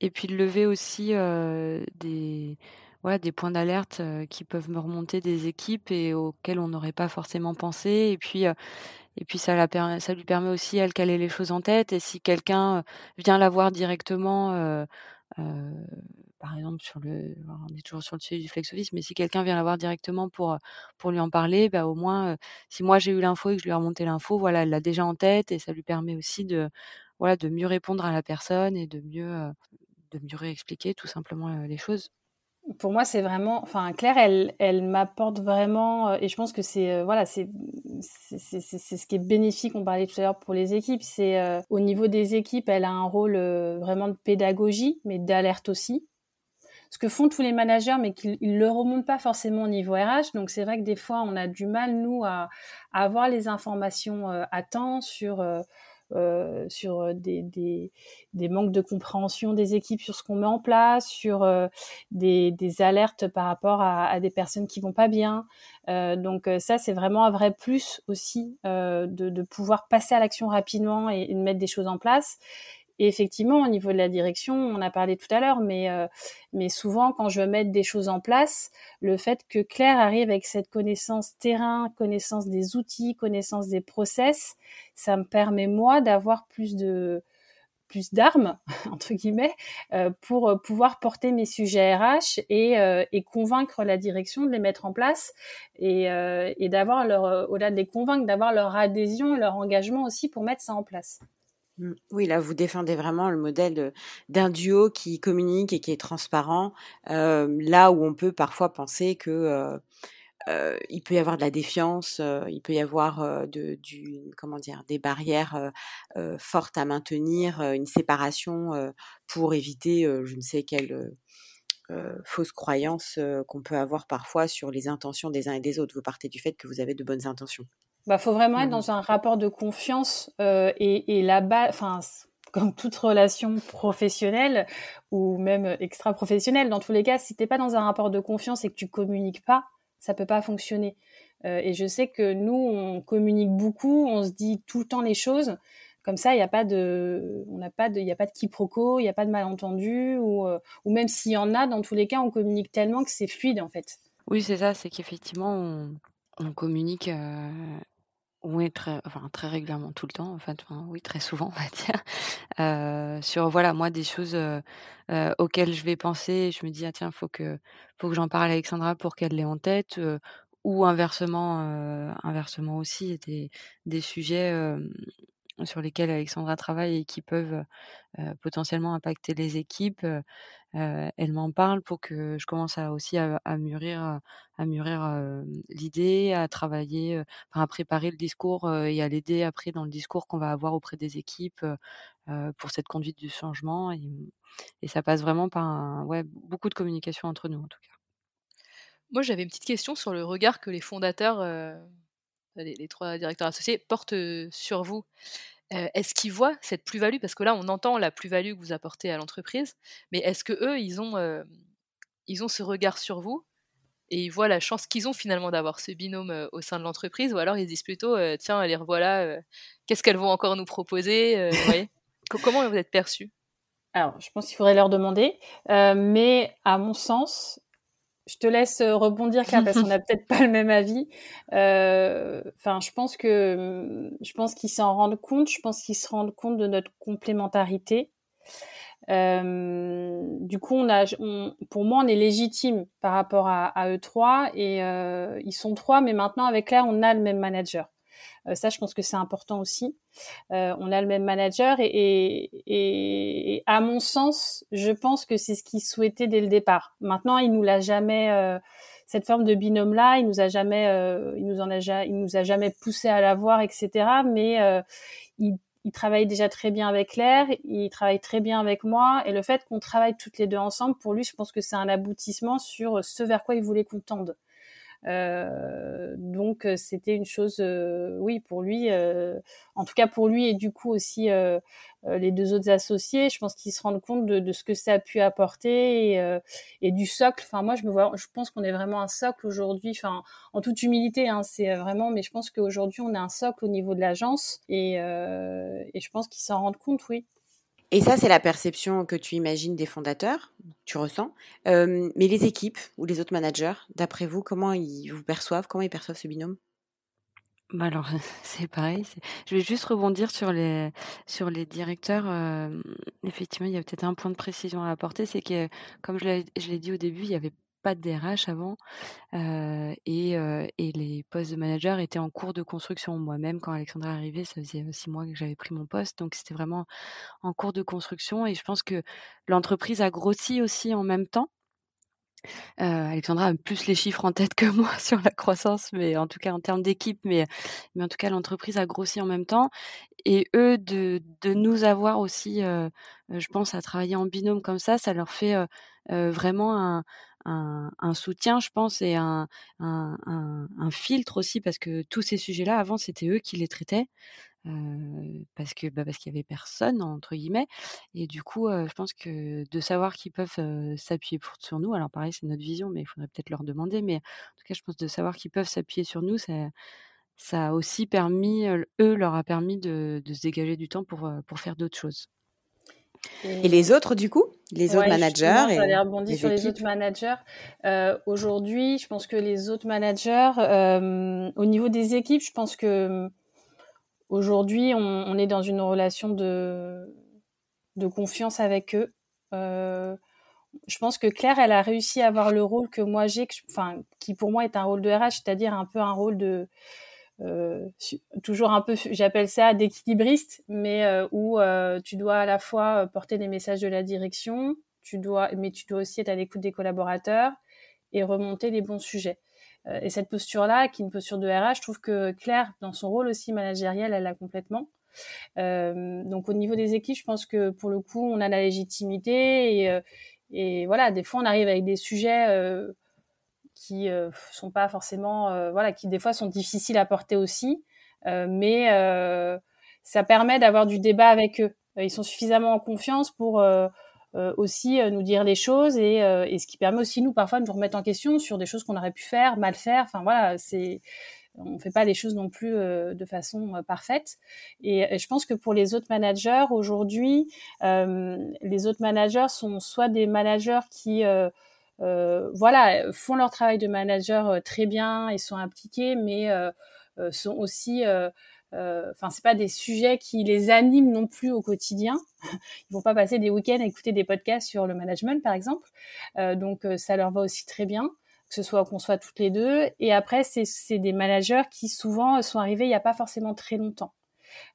et puis de lever aussi des ouais, des points d'alerte qui peuvent me remonter des équipes et auxquels on n'aurait pas forcément pensé. Et puis et puis ça, la, ça lui permet aussi elle caler les choses en tête. Et si quelqu'un vient la voir directement par exemple, sur le, on est toujours sur le sujet du flex office, mais si quelqu'un vient la voir directement pour, pour lui en parler, bah, au moins, si moi j'ai eu l'info et que je lui ai remonté l'info, voilà, elle l'a déjà en tête et ça lui permet aussi de, voilà, de mieux répondre à la personne et de mieux, de mieux réexpliquer tout simplement les choses pour moi, c'est vraiment, enfin, Claire, elle, elle m'apporte vraiment, et je pense que c'est, voilà, c'est, c'est, ce qui est bénéfique. On parlait tout à l'heure pour les équipes. C'est au niveau des équipes, elle a un rôle vraiment de pédagogie, mais d'alerte aussi. Ce que font tous les managers, mais qu'ils ne le remontent pas forcément au niveau RH. Donc c'est vrai que des fois, on a du mal nous à avoir les informations à temps sur sur des, des, des, manques de compréhension des équipes sur ce qu'on met en place, sur des, des, alertes par rapport à, à, des personnes qui vont pas bien. donc ça, c'est vraiment un vrai plus aussi de, de, pouvoir passer à l'action rapidement et, et, de mettre des choses en place. Et effectivement, au niveau de la direction, on a parlé tout à l'heure, mais, euh, mais souvent, quand je veux mettre des choses en place, le fait que Claire arrive avec cette connaissance terrain, connaissance des outils, connaissance des process, ça me permet, moi, d'avoir plus de plus d'armes entre guillemets euh, pour pouvoir porter mes sujets RH et, euh, et, convaincre la direction de les mettre en place et, et d'avoir leur au-delà de les convaincre d'avoir leur adhésion et leur engagement aussi pour mettre ça en place. Mmh. Oui, là, vous défendez vraiment le modèle d'un duo qui communique et qui est transparent, là où on peut parfois penser que il peut y avoir de la défiance, il peut y avoir des barrières fortes à maintenir, une séparation pour éviter je ne sais quelle fausse croyance qu'on peut avoir parfois sur les intentions des uns et des autres. Vous partez du fait que vous avez de bonnes intentions. Bah, faut vraiment être mmh dans un rapport de confiance euh, et, et là-bas, enfin, comme toute relation professionnelle ou même extra-professionnelle, dans tous les cas, si t'es pas dans un rapport de confiance et que tu communiques pas, ça peut pas fonctionner. Euh, et je sais que nous, on communique beaucoup, on se dit tout le temps les choses. Comme ça, il n'y a pas de, on n'a pas de, il a pas de quiproquo, il n'y a pas de malentendu, ou, euh, ou même s'il y en a, dans tous les cas, on communique tellement que c'est fluide en fait. Oui, c'est ça, c'est qu'effectivement, on, on communique euh, oui, très enfin, très régulièrement, tout le temps, en fait, enfin, oui, très souvent, on va dire, heu, sur, voilà, moi, des choses, heu heu, auxquelles je vais penser je me dis: «Ah tiens, faut que faut que j'en parle à Alexandra pour qu'elle l'ait en tête», ou inversement, inversement aussi, des sujets, sur lesquels Alexandra travaille et qui peuvent, potentiellement impacter les équipes, elle m'en parle pour que je commence à aussi à mûrir, à mûrir, l'idée, à travailler, à préparer le discours, et à l'aider après dans le discours qu'on va avoir auprès des équipes, pour cette conduite du changement et mmh et ça passe vraiment par un ouais, beaucoup de communication entre nous, en tout cas. Moi, j'avais une petite question sur le regard que les fondateurs, les les 3 directeurs associés portent, sur vous. est-ce qu'ils voient cette plus-value? Parce que là, on entend la plus-value que vous apportez à l'entreprise, mais est-ce qu'eux, ils ont, ils ont ce regard sur vous et ils voient la chance qu'ils ont finalement d'avoir ce binôme, au sein de l'entreprise? Ou alors ils disent plutôt, «Tiens, les revoilà, qu'est-ce qu'elles vont encore nous proposer?» vous voyez? comment vous êtes perçus? Alors, je pense qu'il faudrait leur demander, mais à mon sens, je te laisse euh, rebondir car parce qu'on n'a peut-être pas le même avis. Euh, enfin, je pense que je pense qu'ils s'en rendent compte. Je pense qu'ils se rendent compte de notre complémentarité. Euh, du coup, on a, pour moi, on est légitime par rapport à, eux trois et ils sont trois, mais maintenant avec Claire, on a le même manager. Euh, ça, je pense que c'est important aussi. Euh, on a le même manager et, et, à mon sens, je pense que c'est ce qu'il souhaitait dès le départ. Maintenant, il nous l'a jamais euh, cette forme de binôme là, il nous a jamais, il nous en a, il nous a jamais poussé à l'avoir, etc. Mais il, il travaille déjà très bien avec Claire, il travaille très bien avec moi, et le fait qu'on travaille toutes les deux ensemble, pour lui, je pense que c'est un aboutissement sur ce vers quoi il voulait qu'on tende. Euh, donc euh, c'était une chose, euh, oui, pour lui, en tout cas pour lui et du coup aussi les deux autres associés, je pense qu'ils se rendent compte de, de, ce que ça a pu apporter et, et du socle. Enfin moi je me vois, je pense qu'on est vraiment un socle aujourd'hui. Enfin en toute humilité, hein, c'est vraiment, mais je pense qu'aujourd'hui on est un socle au niveau de l'agence et, et je pense qu'ils s'en rendent compte, oui. Et ça, c'est la perception que tu imagines des fondateurs, tu ressens. mais les équipes ou les autres managers, d'après vous, comment ils vous perçoivent Comment ils perçoivent ce binôme? Bah alors, c'est pareil. Je vais juste rebondir sur les sur les directeurs. effectivement, il y a peut-être un point de précision à apporter, c'est que, comme je l'ai dit au début, il y avait pas de DRH avant et, et les postes de manager étaient en cours de construction. Moi-même, quand Alexandra est arrivée, ça faisait six mois que j'avais pris mon poste, donc c'était vraiment en cours de construction. Et je pense que l'entreprise a grossi aussi en même temps. Alexandra a plus les chiffres en tête que moi sur la croissance, mais en tout cas en termes d'équipe, mais, mais en tout cas l'entreprise a grossi en même temps. Et eux, de, de nous avoir aussi, je pense, à travailler en binôme comme ça, ça leur fait vraiment un, un, soutien, je pense, et un, un, filtre aussi, parce que tous ces sujets-là, avant, c'était eux qui les traitaient. parce que bah, parce qu'il y avait personne entre guillemets et du coup je pense que de savoir qu'ils peuvent s'appuyer sur nous alors pareil c'est notre vision mais il faudrait peut-être leur demander mais en tout cas je pense de savoir qu'ils peuvent s'appuyer sur nous ça ça a aussi permis eux leur a permis de, de se dégager du temps pour pour faire d'autres choses et, les autres, du coup? Les autres managers et rebondir sur les autres managers. Euh, Aujourd'hui, je pense que les autres managers, euh, au niveau des équipes, je pense que aujourd'hui, on, on, est dans une relation de, de confiance avec eux. Euh, je pense que Claire, elle a réussi à avoir le rôle que moi j'ai, enfin, qui pour moi est un rôle de RH, c'est-à-dire un peu un rôle de euh, toujours un peu, j'appelle ça d'équilibriste, mais euh, où euh, tu dois à la fois porter les messages de la direction, tu dois, mais tu dois aussi être à l'écoute des collaborateurs et remonter les bons sujets. et cette posture-là, qui est une posture de RH, je trouve que Claire, dans son rôle aussi managériel, elle l'a complètement. donc au niveau des équipes, je pense que pour le coup, on a la légitimité et, et voilà, des fois on arrive avec des sujets qui euh, sont pas forcément, euh, voilà, qui des fois sont difficiles à porter aussi, euh, mais ça permet d'avoir du débat avec eux. Ils sont suffisamment en confiance pour aussi nous dire les choses et, ce qui permet aussi nous parfois de nous remettre en question sur des choses qu'on aurait pu faire, mal faire. Enfin voilà, c'est on fait pas les choses non plus de façon parfaite. Et, je pense que pour les autres managers aujourd'hui, les autres managers sont soit des managers qui euh, voilà, font leur travail de manager euh, très bien et sont impliqués, mais euh, sont aussi enfin c'est pas des sujets qui les animent non plus au quotidien. Ils vont pas passer des week-ends à écouter des podcasts sur le management par exemple. donc ça leur va aussi très bien que ce soit qu'on soit toutes les deux. Et après c'est des managers qui souvent sont arrivés il n'y a pas forcément très longtemps.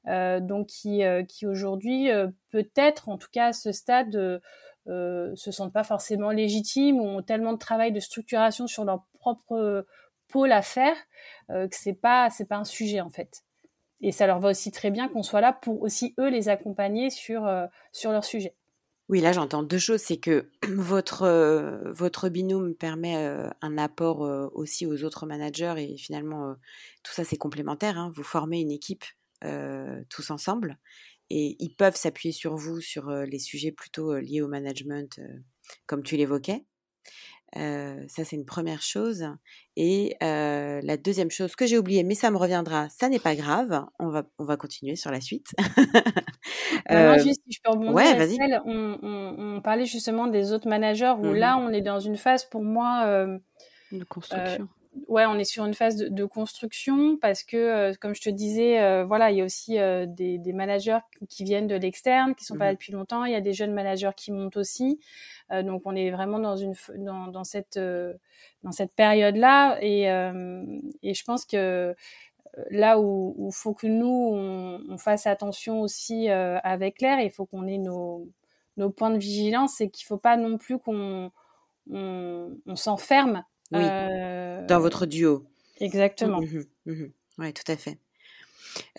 donc qui, qui aujourd'hui peut-être en tout cas à ce stade euh, se sentent pas forcément légitimes ou ont tellement de travail de structuration sur leur propre pôle à faire euh, que c'est pas c'est pas un sujet en fait. Et ça leur va aussi très bien qu'on soit là pour aussi eux les accompagner sur euh, sur leur sujet. Oui, là j'entends deux choses, c'est que votre votre binôme permet un apport aussi aux autres managers et finalement tout ça c'est complémentaire. Hein. Vous formez une équipe tous ensemble et ils peuvent s'appuyer sur vous sur les sujets plutôt liés au management, comme tu l'évoquais. ça, c'est une première chose. Et la deuxième chose que j'ai oubliée, mais ça me reviendra, ça n'est pas grave. On va, on va continuer sur la suite. euh, juste, si je peux rebondir, ouais. On, on, on, parlait justement des autres managers où mmh là, on est dans une phase pour moi. Euh, de construction ouais, on est sur une phase de, construction parce que, euh, comme je te disais, euh, voilà, il y a aussi euh, des, managers qui viennent de l'externe, qui sont pas là mmh depuis longtemps. Il y a des jeunes managers qui montent aussi. donc, on est vraiment dans une dans, cette dans cette période là, et, et je pense que là où il faut que nous on, fasse attention aussi avec l'air, il faut qu'on ait nos nos points de vigilance, et qu'il faut pas non plus qu'on on s'enferme oui, euh, dans votre duo. Exactement. Mmh mmh oui, tout à fait.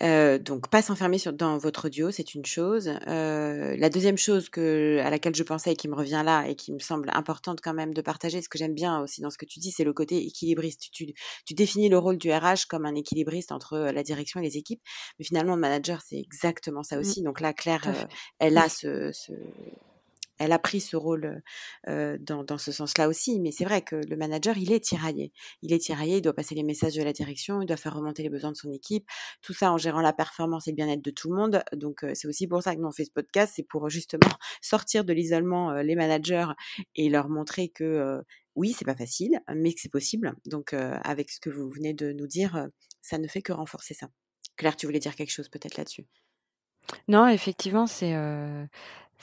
Euh, donc, pas s'enfermer dans votre duo, c'est une chose. Euh, la deuxième chose que, à laquelle je pensais et qui me revient là et qui me semble importante quand même de partager, ce que j'aime bien aussi dans ce que tu dis, c'est le côté équilibriste. Tu, tu, définis le rôle du RH comme un équilibriste entre la direction et les équipes, mais finalement, le manager, c'est exactement ça mmh. aussi. Donc là, Claire, elle a ce, elle a pris ce rôle dans, dans, ce sens-là aussi. Mais c'est vrai que le manager, il est tiraillé. Il est tiraillé, il doit passer les messages de la direction, il doit faire remonter les besoins de son équipe. Tout ça en gérant la performance et le bien-être de tout le monde. Donc c'est aussi pour ça que nous on fait ce podcast, c'est pour justement sortir de l'isolement les managers et leur montrer que oui, c'est pas facile, mais que c'est possible. Donc avec ce que vous venez de nous dire, ça ne fait que renforcer ça. Claire, tu voulais dire quelque chose peut-être là-dessus? Non, effectivement, c'est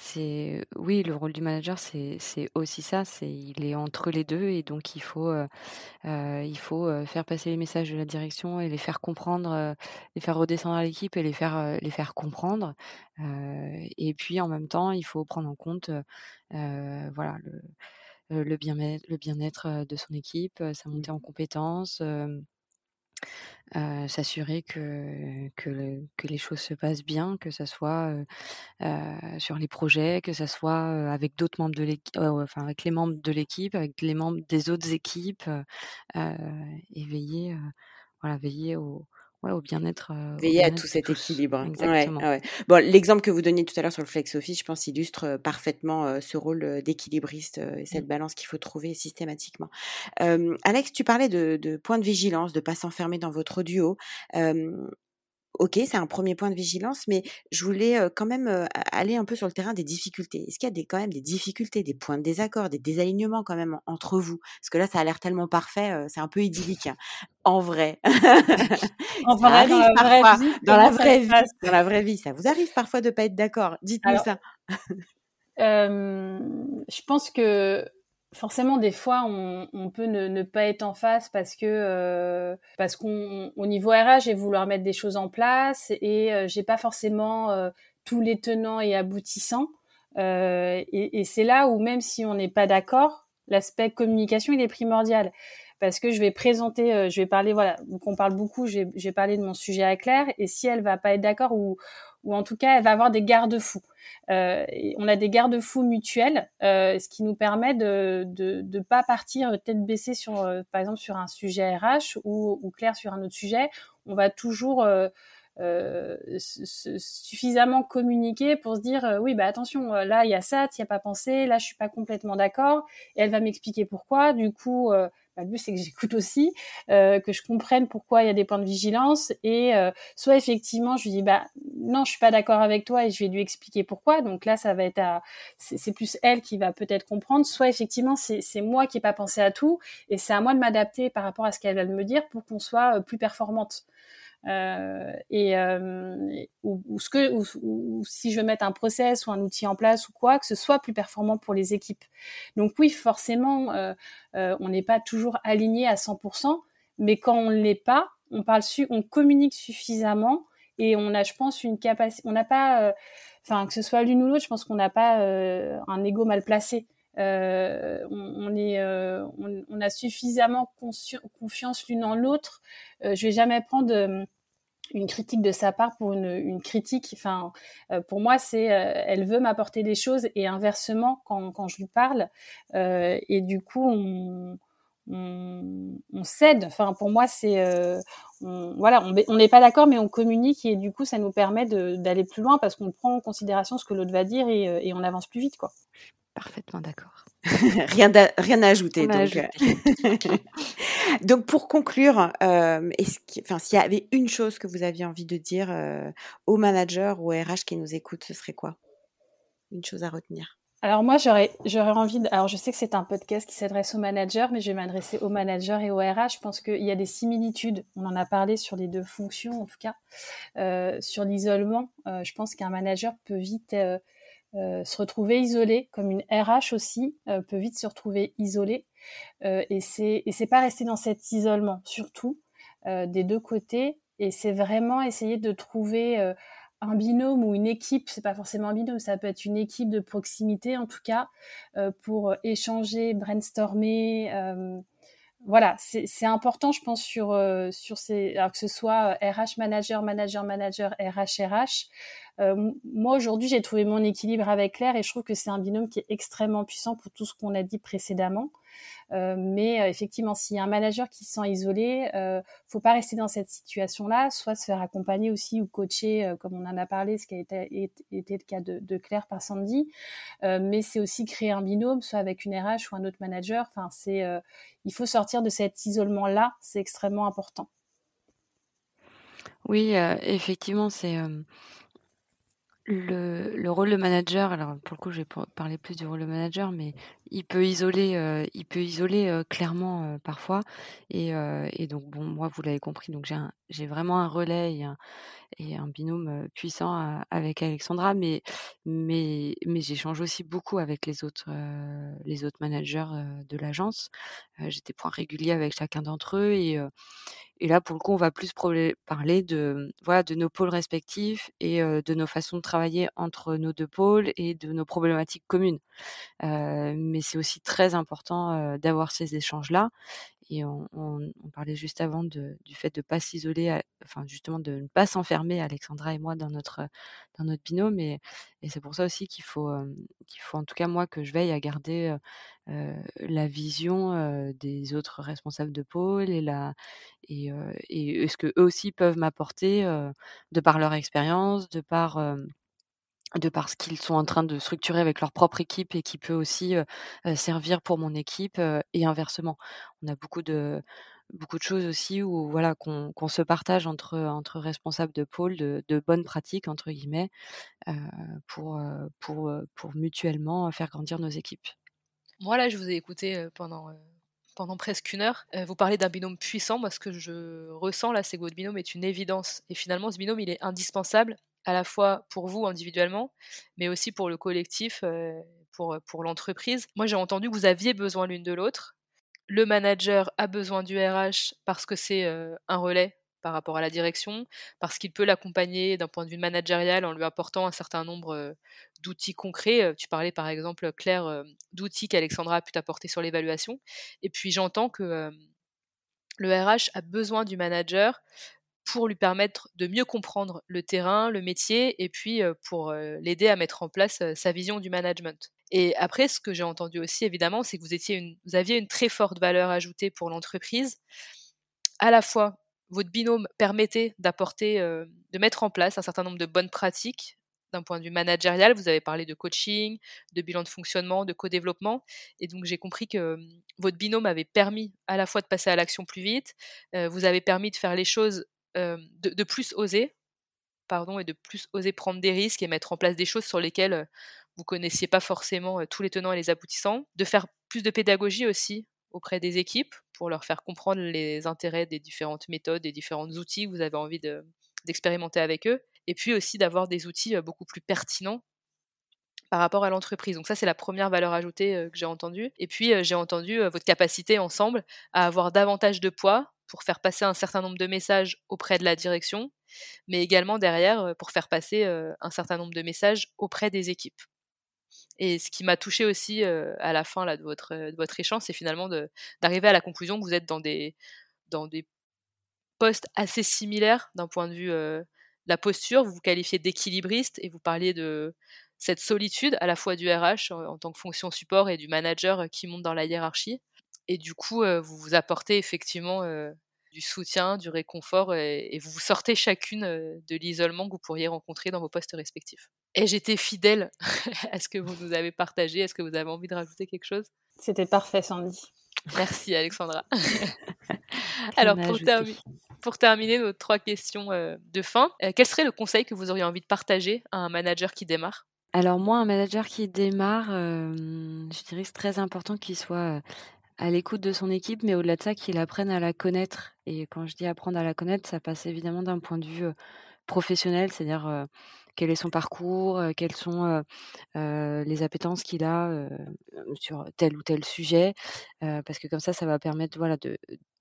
c'est oui, le rôle du manager, c'est c'est aussi ça, c'est il est entre les deux et donc il faut, euh, euh, il faut, euh, faire passer les messages de la direction et les faire comprendre, les faire redescendre à l'équipe et les faire, les faire comprendre. et puis en même temps, il faut prendre en compte, voilà le, le bien-être le bien-être, de son équipe, sa montée en compétences, s'assurer que, que, les choses se passent bien, que ça soit sur les projets, que ça soit avec d'autres membres de l'équipe, enfin avec les membres de l'équipe, avec les membres des autres équipes, et veiller, voilà, veiller ouais, au bien-être. Veiller à tout cet équilibre. Exactement. Bon, l'exemple que vous donniez tout à l'heure sur le flex office, je pense, illustre parfaitement ce rôle d'équilibriste et cette mmh. balance qu'il faut trouver systématiquement. Alex, tu parlais de, de points de vigilance, de pas s'enfermer dans votre duo. Ok, c'est un premier point de vigilance, mais je voulais quand même aller un peu sur le terrain des difficultés. Est-ce qu'il y a des, quand même des difficultés, des points de désaccord, des désalignements quand même entre vous? Parce que là, ça a l'air tellement parfait, c'est un peu idyllique. Hein. En vrai. en vrai, dans la vraie vie. Dans la vraie vie. Dans la vraie vie. Ça vous arrive parfois de pas être d'accord? Dites-nous ça. je pense que forcément des fois on, peut ne, pas être en face parce que euh, parce qu'on au niveau RH j'ai vouloir mettre des choses en place et euh, j'ai pas forcément euh, tous les tenants et aboutissants. Euh, et, c'est là où même si on n'est pas d'accord l'aspect communication il est primordial. Parce que je vais présenter je vais parler voilà donc on parle beaucoup je vais, de mon sujet à Claire et si elle va pas être d'accord ou ou en tout cas elle va avoir des garde-fous euh, on a des garde-fous mutuels, euh, ce qui nous permet de ne pas partir tête baissée sur, euh, par exemple, sur un sujet RH ou, ou clair sur un autre sujet. On va toujours suffisamment communiquer pour se dire oui bah attention là il y a ça tu n'y as pas pensé là je suis pas complètement d'accord et elle va m'expliquer pourquoi du coup bah, le but c'est que j'écoute aussi, euh, que je comprenne pourquoi il y a des points de vigilance et euh, soit effectivement je lui dis bah non je suis pas d'accord avec toi et je vais lui expliquer pourquoi donc là ça va être à c'est plus elle qui va peut-être comprendre soit effectivement c'est moi qui ai pas pensé à tout et c'est à moi de m'adapter par rapport à ce qu'elle va me dire pour qu'on soit euh, plus performante. Euh, et euh, ou, ou, ce que ou, si je veux mettre un process ou un outil en place ou quoi que ce soit plus performant pour les équipes. Donc oui forcément euh, euh on n'est pas toujours aligné à 100% mais quand on l'est pas on parle su on communique suffisamment et on a je pense une capacité on n'a pas euh, enfin que ce soit l'une ou l'autre je pense qu'on n'a pas un ego mal placé euh, on, on, est, euh, on, on, a suffisamment confiance l'une en l'autre. Euh, je vais jamais prendre euh, une critique de sa part pour une, une critique. Enfin, pour moi, c'est elle veut m'apporter des choses et inversement quand, quand je lui parle. et du coup, on, on, on cède. Enfin, pour moi, c'est voilà, on n'est pas d'accord, mais on communique et du coup, ça nous permet d'aller plus loin parce qu'on prend en considération ce que l'autre va dire et, et on avance plus vite, quoi. Parfaitement d'accord. rien, à, rien à ajouter. Donc. Euh. donc. pour conclure, euh, enfin, s'il y avait une chose que vous aviez envie de dire euh, aux managers ou aux RH qui nous écoutent, ce serait quoi? Une chose à retenir? Alors moi j'aurais j'aurais envie de, alors je sais que c'est un podcast qui s'adresse aux managers mais je vais m'adresser aux managers et aux RH je pense qu'il y a des similitudes on en a parlé sur les deux fonctions en tout cas euh, sur l'isolement euh, je pense qu'un manager peut vite euh, euh, se retrouver isolé, comme une RH aussi euh, peut vite se retrouver isolé. Euh, et c'est et c'est pas rester dans cet isolement, surtout des deux côtés. Et c'est vraiment essayer de trouver un binôme ou une équipe, c'est pas forcément un binôme, ça peut être une équipe de proximité en tout cas, pour échanger, brainstormer. voilà, c'est important, je pense, sur sur ces, alors que ce soit RH manager, manager manager, RH RH, euh, moi aujourd'hui, j'ai trouvé mon équilibre avec Claire et je trouve que c'est un binôme qui est extrêmement puissant pour tout ce qu'on a dit précédemment. Euh, mais euh, effectivement, s'il y a un manager qui se sent isolé, euh, faut pas rester dans cette situation-là, soit se faire accompagner aussi ou coacher, comme on en a parlé, ce qui a été, été le cas de, de, Claire par Sandy. mais c'est aussi créer un binôme, soit avec une RH ou un autre manager. Enfin, c'est, il faut sortir de cet isolement-là, c'est extrêmement important. Oui, effectivement, c'est le, le rôle de manager, alors pour le coup, je vais parler plus du rôle de manager, mais il peut isoler, euh, il peut isoler euh, clairement euh, parfois. Et, donc, bon, moi, vous l'avez compris, donc j'ai, j'ai vraiment un relais et un, binôme puissant avec Alexandra, mais, j'échange aussi beaucoup avec les autres, managers de l'agence. J'étais point régulier avec chacun d'entre eux et là, pour le coup, on va plus parler de, de nos pôles respectifs et de nos façons de travailler entre nos deux pôles et de nos problématiques communes. mais c'est aussi très important d'avoir ces échanges-là. et on, parlait juste avant du fait de ne pas s'isoler, enfin justement de ne pas s'enfermer, Alexandra et moi, dans notre, dans notre binôme. Et, et c'est pour ça aussi qu'il faut, qu'il faut, en tout cas moi, que je veille à garder la vision des autres responsables de pôle et, la, et, et ce que eux aussi peuvent m'apporter de par leur expérience, de par de parce qu'ils sont en train de structurer avec leur propre équipe et qui peut aussi servir pour mon équipe et inversement. On a beaucoup de beaucoup de choses aussi où voilà qu'on se partage entre entre responsables de pôle de, de bonnes pratiques entre guillemets pour pour pour mutuellement faire grandir nos équipes. Moi là, je vous ai écouté pendant pendant presque une heure. vous parlez d'un binôme puissant. Moi, ce que je ressens là, c'est que votre binôme est une évidence. Et finalement, ce binôme, il est indispensable à la fois pour vous individuellement, mais aussi pour le collectif, pour, pour l'entreprise. Moi, j'ai entendu que vous aviez besoin l'une de l'autre. Le manager a besoin du RH parce que c'est un relais par rapport à la direction, parce qu'il peut l'accompagner d'un point de vue managérial en lui apportant un certain nombre d'outils concrets. Tu parlais par exemple, Claire, d'outils qu'Alexandra a pu t'apporter sur l'évaluation. Et puis j'entends que le RH a besoin du manager pour lui permettre de mieux comprendre le terrain, le métier, et puis pour l'aider à mettre en place sa vision du management. Et après, ce que j'ai entendu aussi, évidemment, c'est que vous, aviez une très forte valeur ajoutée pour l'entreprise. À la fois, votre binôme permettait d'apporter, de mettre en place un certain nombre de bonnes pratiques d'un point de vue managérial. Vous avez parlé de coaching, de bilan de fonctionnement, de co-développement. Et donc, j'ai compris que votre binôme avait permis à la fois de passer à l'action plus vite, vous avez permis de faire les choses de, plus oser, pardon, et de plus oser prendre des risques et mettre en place des choses sur lesquelles vous connaissiez pas forcément tous les tenants et les aboutissants, de faire plus de pédagogie aussi auprès des équipes pour leur faire comprendre les intérêts des différentes méthodes, des différents outils que vous avez envie d'expérimenter avec eux, et puis aussi d'avoir des outils beaucoup plus pertinents par rapport à l'entreprise. Donc ça, c'est la première valeur ajoutée que j'ai entendue. Et puis, j'ai entendu votre capacité ensemble à avoir davantage de poids pour faire passer un certain nombre de messages auprès de la direction, mais également derrière pour faire passer un certain nombre de messages auprès des équipes. Et ce qui m'a touché aussi à la fin là, de, votre, de votre échange, c'est finalement d'arriver à la conclusion que vous êtes dans des, dans des postes assez similaires d'un point de vue de la posture. Vous vous qualifiez d'équilibriste et vous parliez de cette solitude à la fois du RH en tant que fonction support et du manager qui monte dans la hiérarchie. Et du coup, vous vous apportez effectivement du soutien, du réconfort, et, vous vous sortez chacune de l'isolement que vous pourriez rencontrer dans vos postes respectifs. Et j'étais fidèle à ce que vous nous avez partagé. Est-ce que vous avez envie de rajouter quelque chose? C'était parfait, Sandy. Merci, Alexandra. Alors, pour, pour, terminer nos trois questions de fin, quel serait le conseil que vous auriez envie de partager à un manager qui démarre? Alors moi, un manager qui démarre, je dirais que c'est très important qu'il soit à l'écoute de son équipe, mais au-delà de ça, qu'il apprenne à la connaître. Et quand je dis apprendre à la connaître, ça passe évidemment d'un point de vue professionnel, c'est-à-dire quel est son parcours, quelles sont les appétences qu'il a sur tel ou tel sujet, parce que comme ça, ça va permettre, voilà, de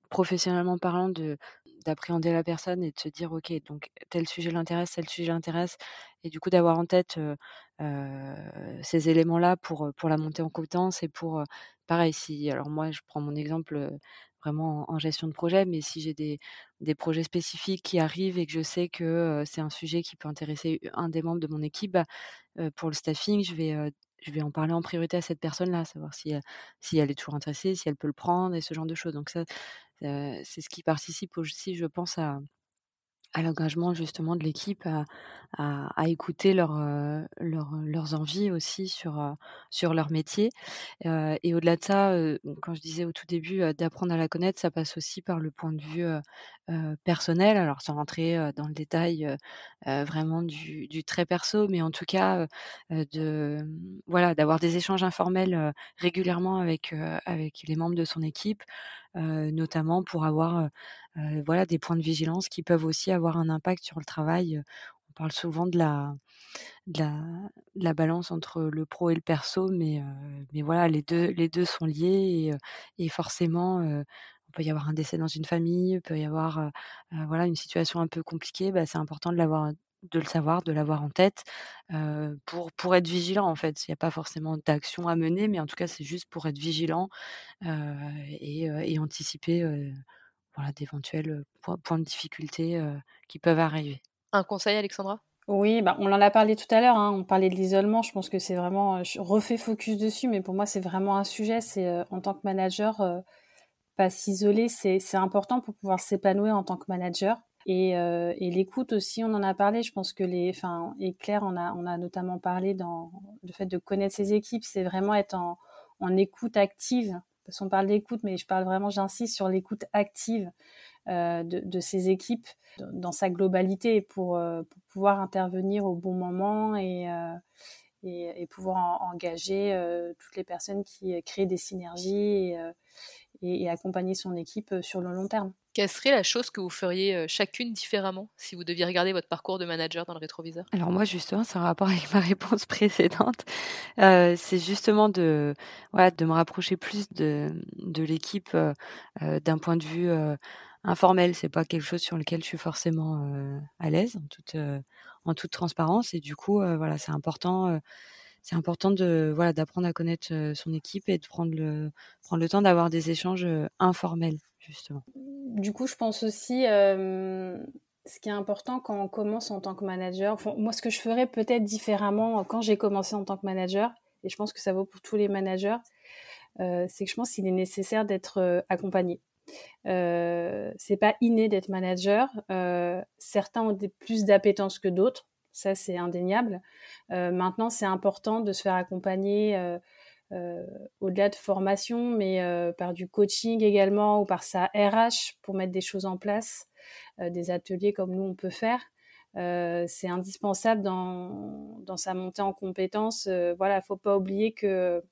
professionnellement parlant, de d'appréhender la personne et de se dire ok donc tel sujet l'intéresse tel sujet l'intéresse et du coup d'avoir en tête ces éléments là pour pour la montée en compétence et pour pareil, si alors moi je prends mon exemple vraiment en, gestion de projet, mais si j'ai des, projets spécifiques qui arrivent et que je sais que c'est un sujet qui peut intéresser un des membres de mon équipe, bah, pour le staffing, je vais, je vais en parler en priorité à cette personne-là, savoir si, si elle est toujours intéressée, si elle peut le prendre et ce genre de choses. Donc ça, c'est ce qui participe aussi, je pense, à, à l'engagement justement de l'équipe, à, à, écouter leur, leurs envies aussi sur, sur leur métier. et au-delà de ça, quand je disais au tout début d'apprendre à la connaître, ça passe aussi par le point de vue personnel. Alors sans rentrer dans le détail vraiment du, du, très perso, mais en tout cas de voilà d'avoir des échanges informels régulièrement avec avec les membres de son équipe, notamment pour avoir voilà des points de vigilance qui peuvent aussi avoir un impact sur le travail. On parle souvent de la de la, la balance entre le pro et le perso, mais mais voilà les deux les deux sont liés et, et forcément il peut y avoir un décès dans une famille, il peut y avoir voilà une situation un peu compliquée, bah, c'est important de l'avoir de le savoir, de l'avoir en tête, pour, pour être vigilant en fait. Il n'y a pas forcément d'action à mener, mais en tout cas, c'est juste pour être vigilant et, et, anticiper voilà, d'éventuels points, de difficulté qui peuvent arriver. Un conseil, Alexandra? Oui, bah, on en a parlé tout à l'heure, hein, on parlait de l'isolement, je pense que c'est vraiment, je refais focus dessus, mais pour moi c'est vraiment un sujet, c'est en tant que manager, pas s'isoler, c'est important pour pouvoir s'épanouir en tant que manager. Et, euh, et l'écoute aussi, on en a parlé. Je pense que les, enfin, et Claire, on a, on a notamment parlé dans le fait de connaître ses équipes, c'est vraiment être en, en écoute active. Parce qu'on parle d'écoute, mais je parle vraiment, j'insiste sur l'écoute active euh, de, de ses équipes dans sa globalité pour, euh, pour pouvoir intervenir au bon moment et, euh, et, et, pouvoir engager euh, toutes les personnes qui créent des synergies et, et, accompagner son équipe sur le long terme. Quelle serait la chose que vous feriez chacune différemment si vous deviez regarder votre parcours de manager dans le rétroviseur? Alors moi justement, c'est un rapport avec ma réponse précédente. Euh, c'est justement de, voilà, de me rapprocher plus de, de l'équipe euh, d'un point de vue euh, informel. C'est pas quelque chose sur lequel je suis forcément à l'aise en toute, en toute transparence. Et du coup, voilà, c'est important c'est important de voilà d'apprendre à connaître son équipe et de prendre le prendre le temps d'avoir des échanges informels justement. Du coup, je pense aussi ce qui est important quand on commence en tant que manager. moi, ce que je ferais peut-être différemment quand j'ai commencé en tant que manager, et je pense que ça vaut pour tous les managers, c'est que je pense qu'il est nécessaire d'être accompagné. Euh, c'est pas inné d'être manager. certains ont plus d'appétence que d'autres. Ça, c'est indéniable. Euh, maintenant, c'est important de se faire accompagner euh, euh, au-delà de formation, mais par du coaching également ou par sa RH pour mettre des choses en place, des ateliers comme nous on peut faire. c'est indispensable dans, sa montée en compétences. voilà, faut pas oublier que,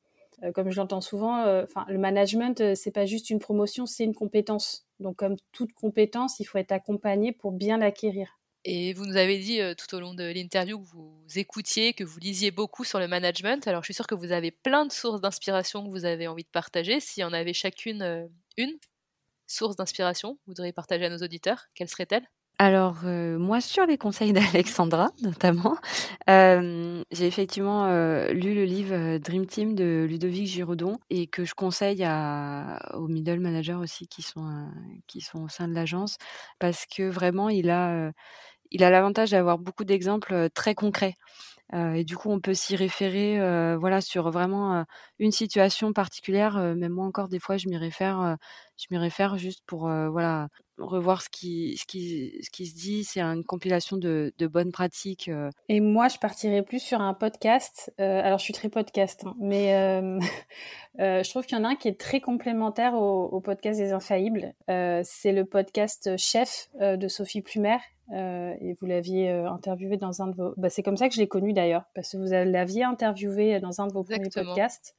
comme je l'entends souvent, le management c'est pas juste une promotion, c'est une compétence. Donc comme toute compétence, il faut être accompagné pour bien l'acquérir. Et vous nous avez dit tout au long de l'interview que vous écoutiez, que vous lisiez beaucoup sur le management. Alors je suis sûre que vous avez plein de sources d'inspiration que vous avez envie de partager. Si en avait chacune une source d'inspiration, vous voudriez partager à nos auditeurs, quelle serait-elle? Alors, moi, sur les conseils d'Alexandra, notamment, j'ai effectivement lu le livre Dream Team de Ludovic Giraudon et que je conseille aux middle managers aussi qui sont, qui sont au sein de l'agence parce que vraiment, il a il a l'avantage d'avoir beaucoup d'exemples très concrets. et du coup, on peut s'y référer, voilà, sur vraiment une situation particulière. même moi encore, des fois, je m'y réfère, je m'y réfère juste pour, voilà, revoir ce qui, ce qui, ce qui se dit. C'est une compilation de, de bonnes pratiques. Et moi, je partirais plus sur un podcast. alors, je suis très podcast, hein, mais je trouve qu'il y en a un qui est très complémentaire au, au podcast des Infaillibles. c'est le podcast Chef de Sophie Plumer euh, et vous l'aviez euh, interviewé dans un de vos. Bah, c'est comme ça que je l'ai connu d'ailleurs, parce que vous l'aviez interviewé dans un de vos premiers podcasts.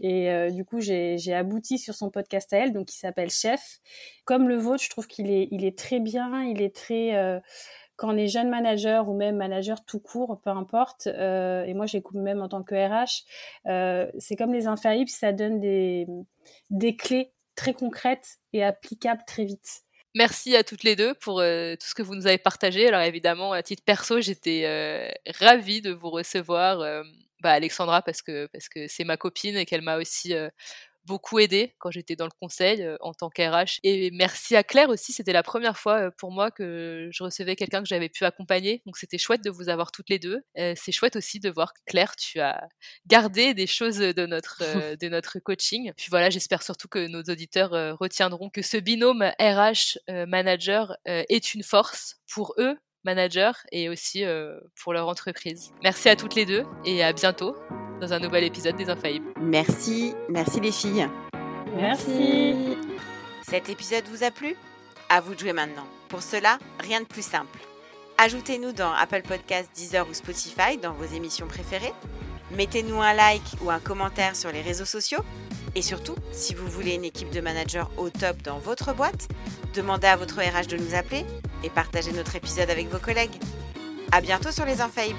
Et euh, du coup, j'ai abouti sur son podcast à elle, donc il s'appelle Chef. Comme le vôtre, je trouve qu'il est, il est très bien, il est très. quand on est jeune manager ou même manager tout court, peu importe, et moi j'écoute même en tant que RH, c'est comme les infaillibles, ça donne des, des clés très concrètes et applicables très vite. Merci à toutes les deux pour euh, tout ce que vous nous avez partagé. Alors évidemment, à titre perso, j'étais euh, ravie de vous recevoir, euh, bah, Alexandra, parce que parce que c'est ma copine et qu'elle m'a aussi beaucoup aidé quand j'étais dans le conseil euh, en tant qu'RH. Et merci à Claire aussi, c'était la première fois euh, pour moi que je recevais quelqu'un que j'avais pu accompagner. Donc c'était chouette de vous avoir toutes les deux. Euh, c'est chouette aussi de voir que Claire, tu as gardé des choses de notre, de notre coaching. Puis voilà, j'espère surtout que nos auditeurs retiendront que ce binôme RH manager est une force pour eux managers et aussi pour leur entreprise. Merci à toutes les deux et à bientôt dans un nouvel épisode des Infaillibles. Merci, merci les filles. Merci. Cet épisode vous a plu? À vous de jouer maintenant. Pour cela, rien de plus simple. Ajoutez-nous dans Apple Podcasts, Deezer ou Spotify dans vos émissions préférées. Mettez-nous un like ou un commentaire sur les réseaux sociaux. Et surtout, si vous voulez une équipe de managers au top dans votre boîte, demandez à votre RH de nous appeler et partagez notre épisode avec vos collègues. À bientôt sur les Infaillibles.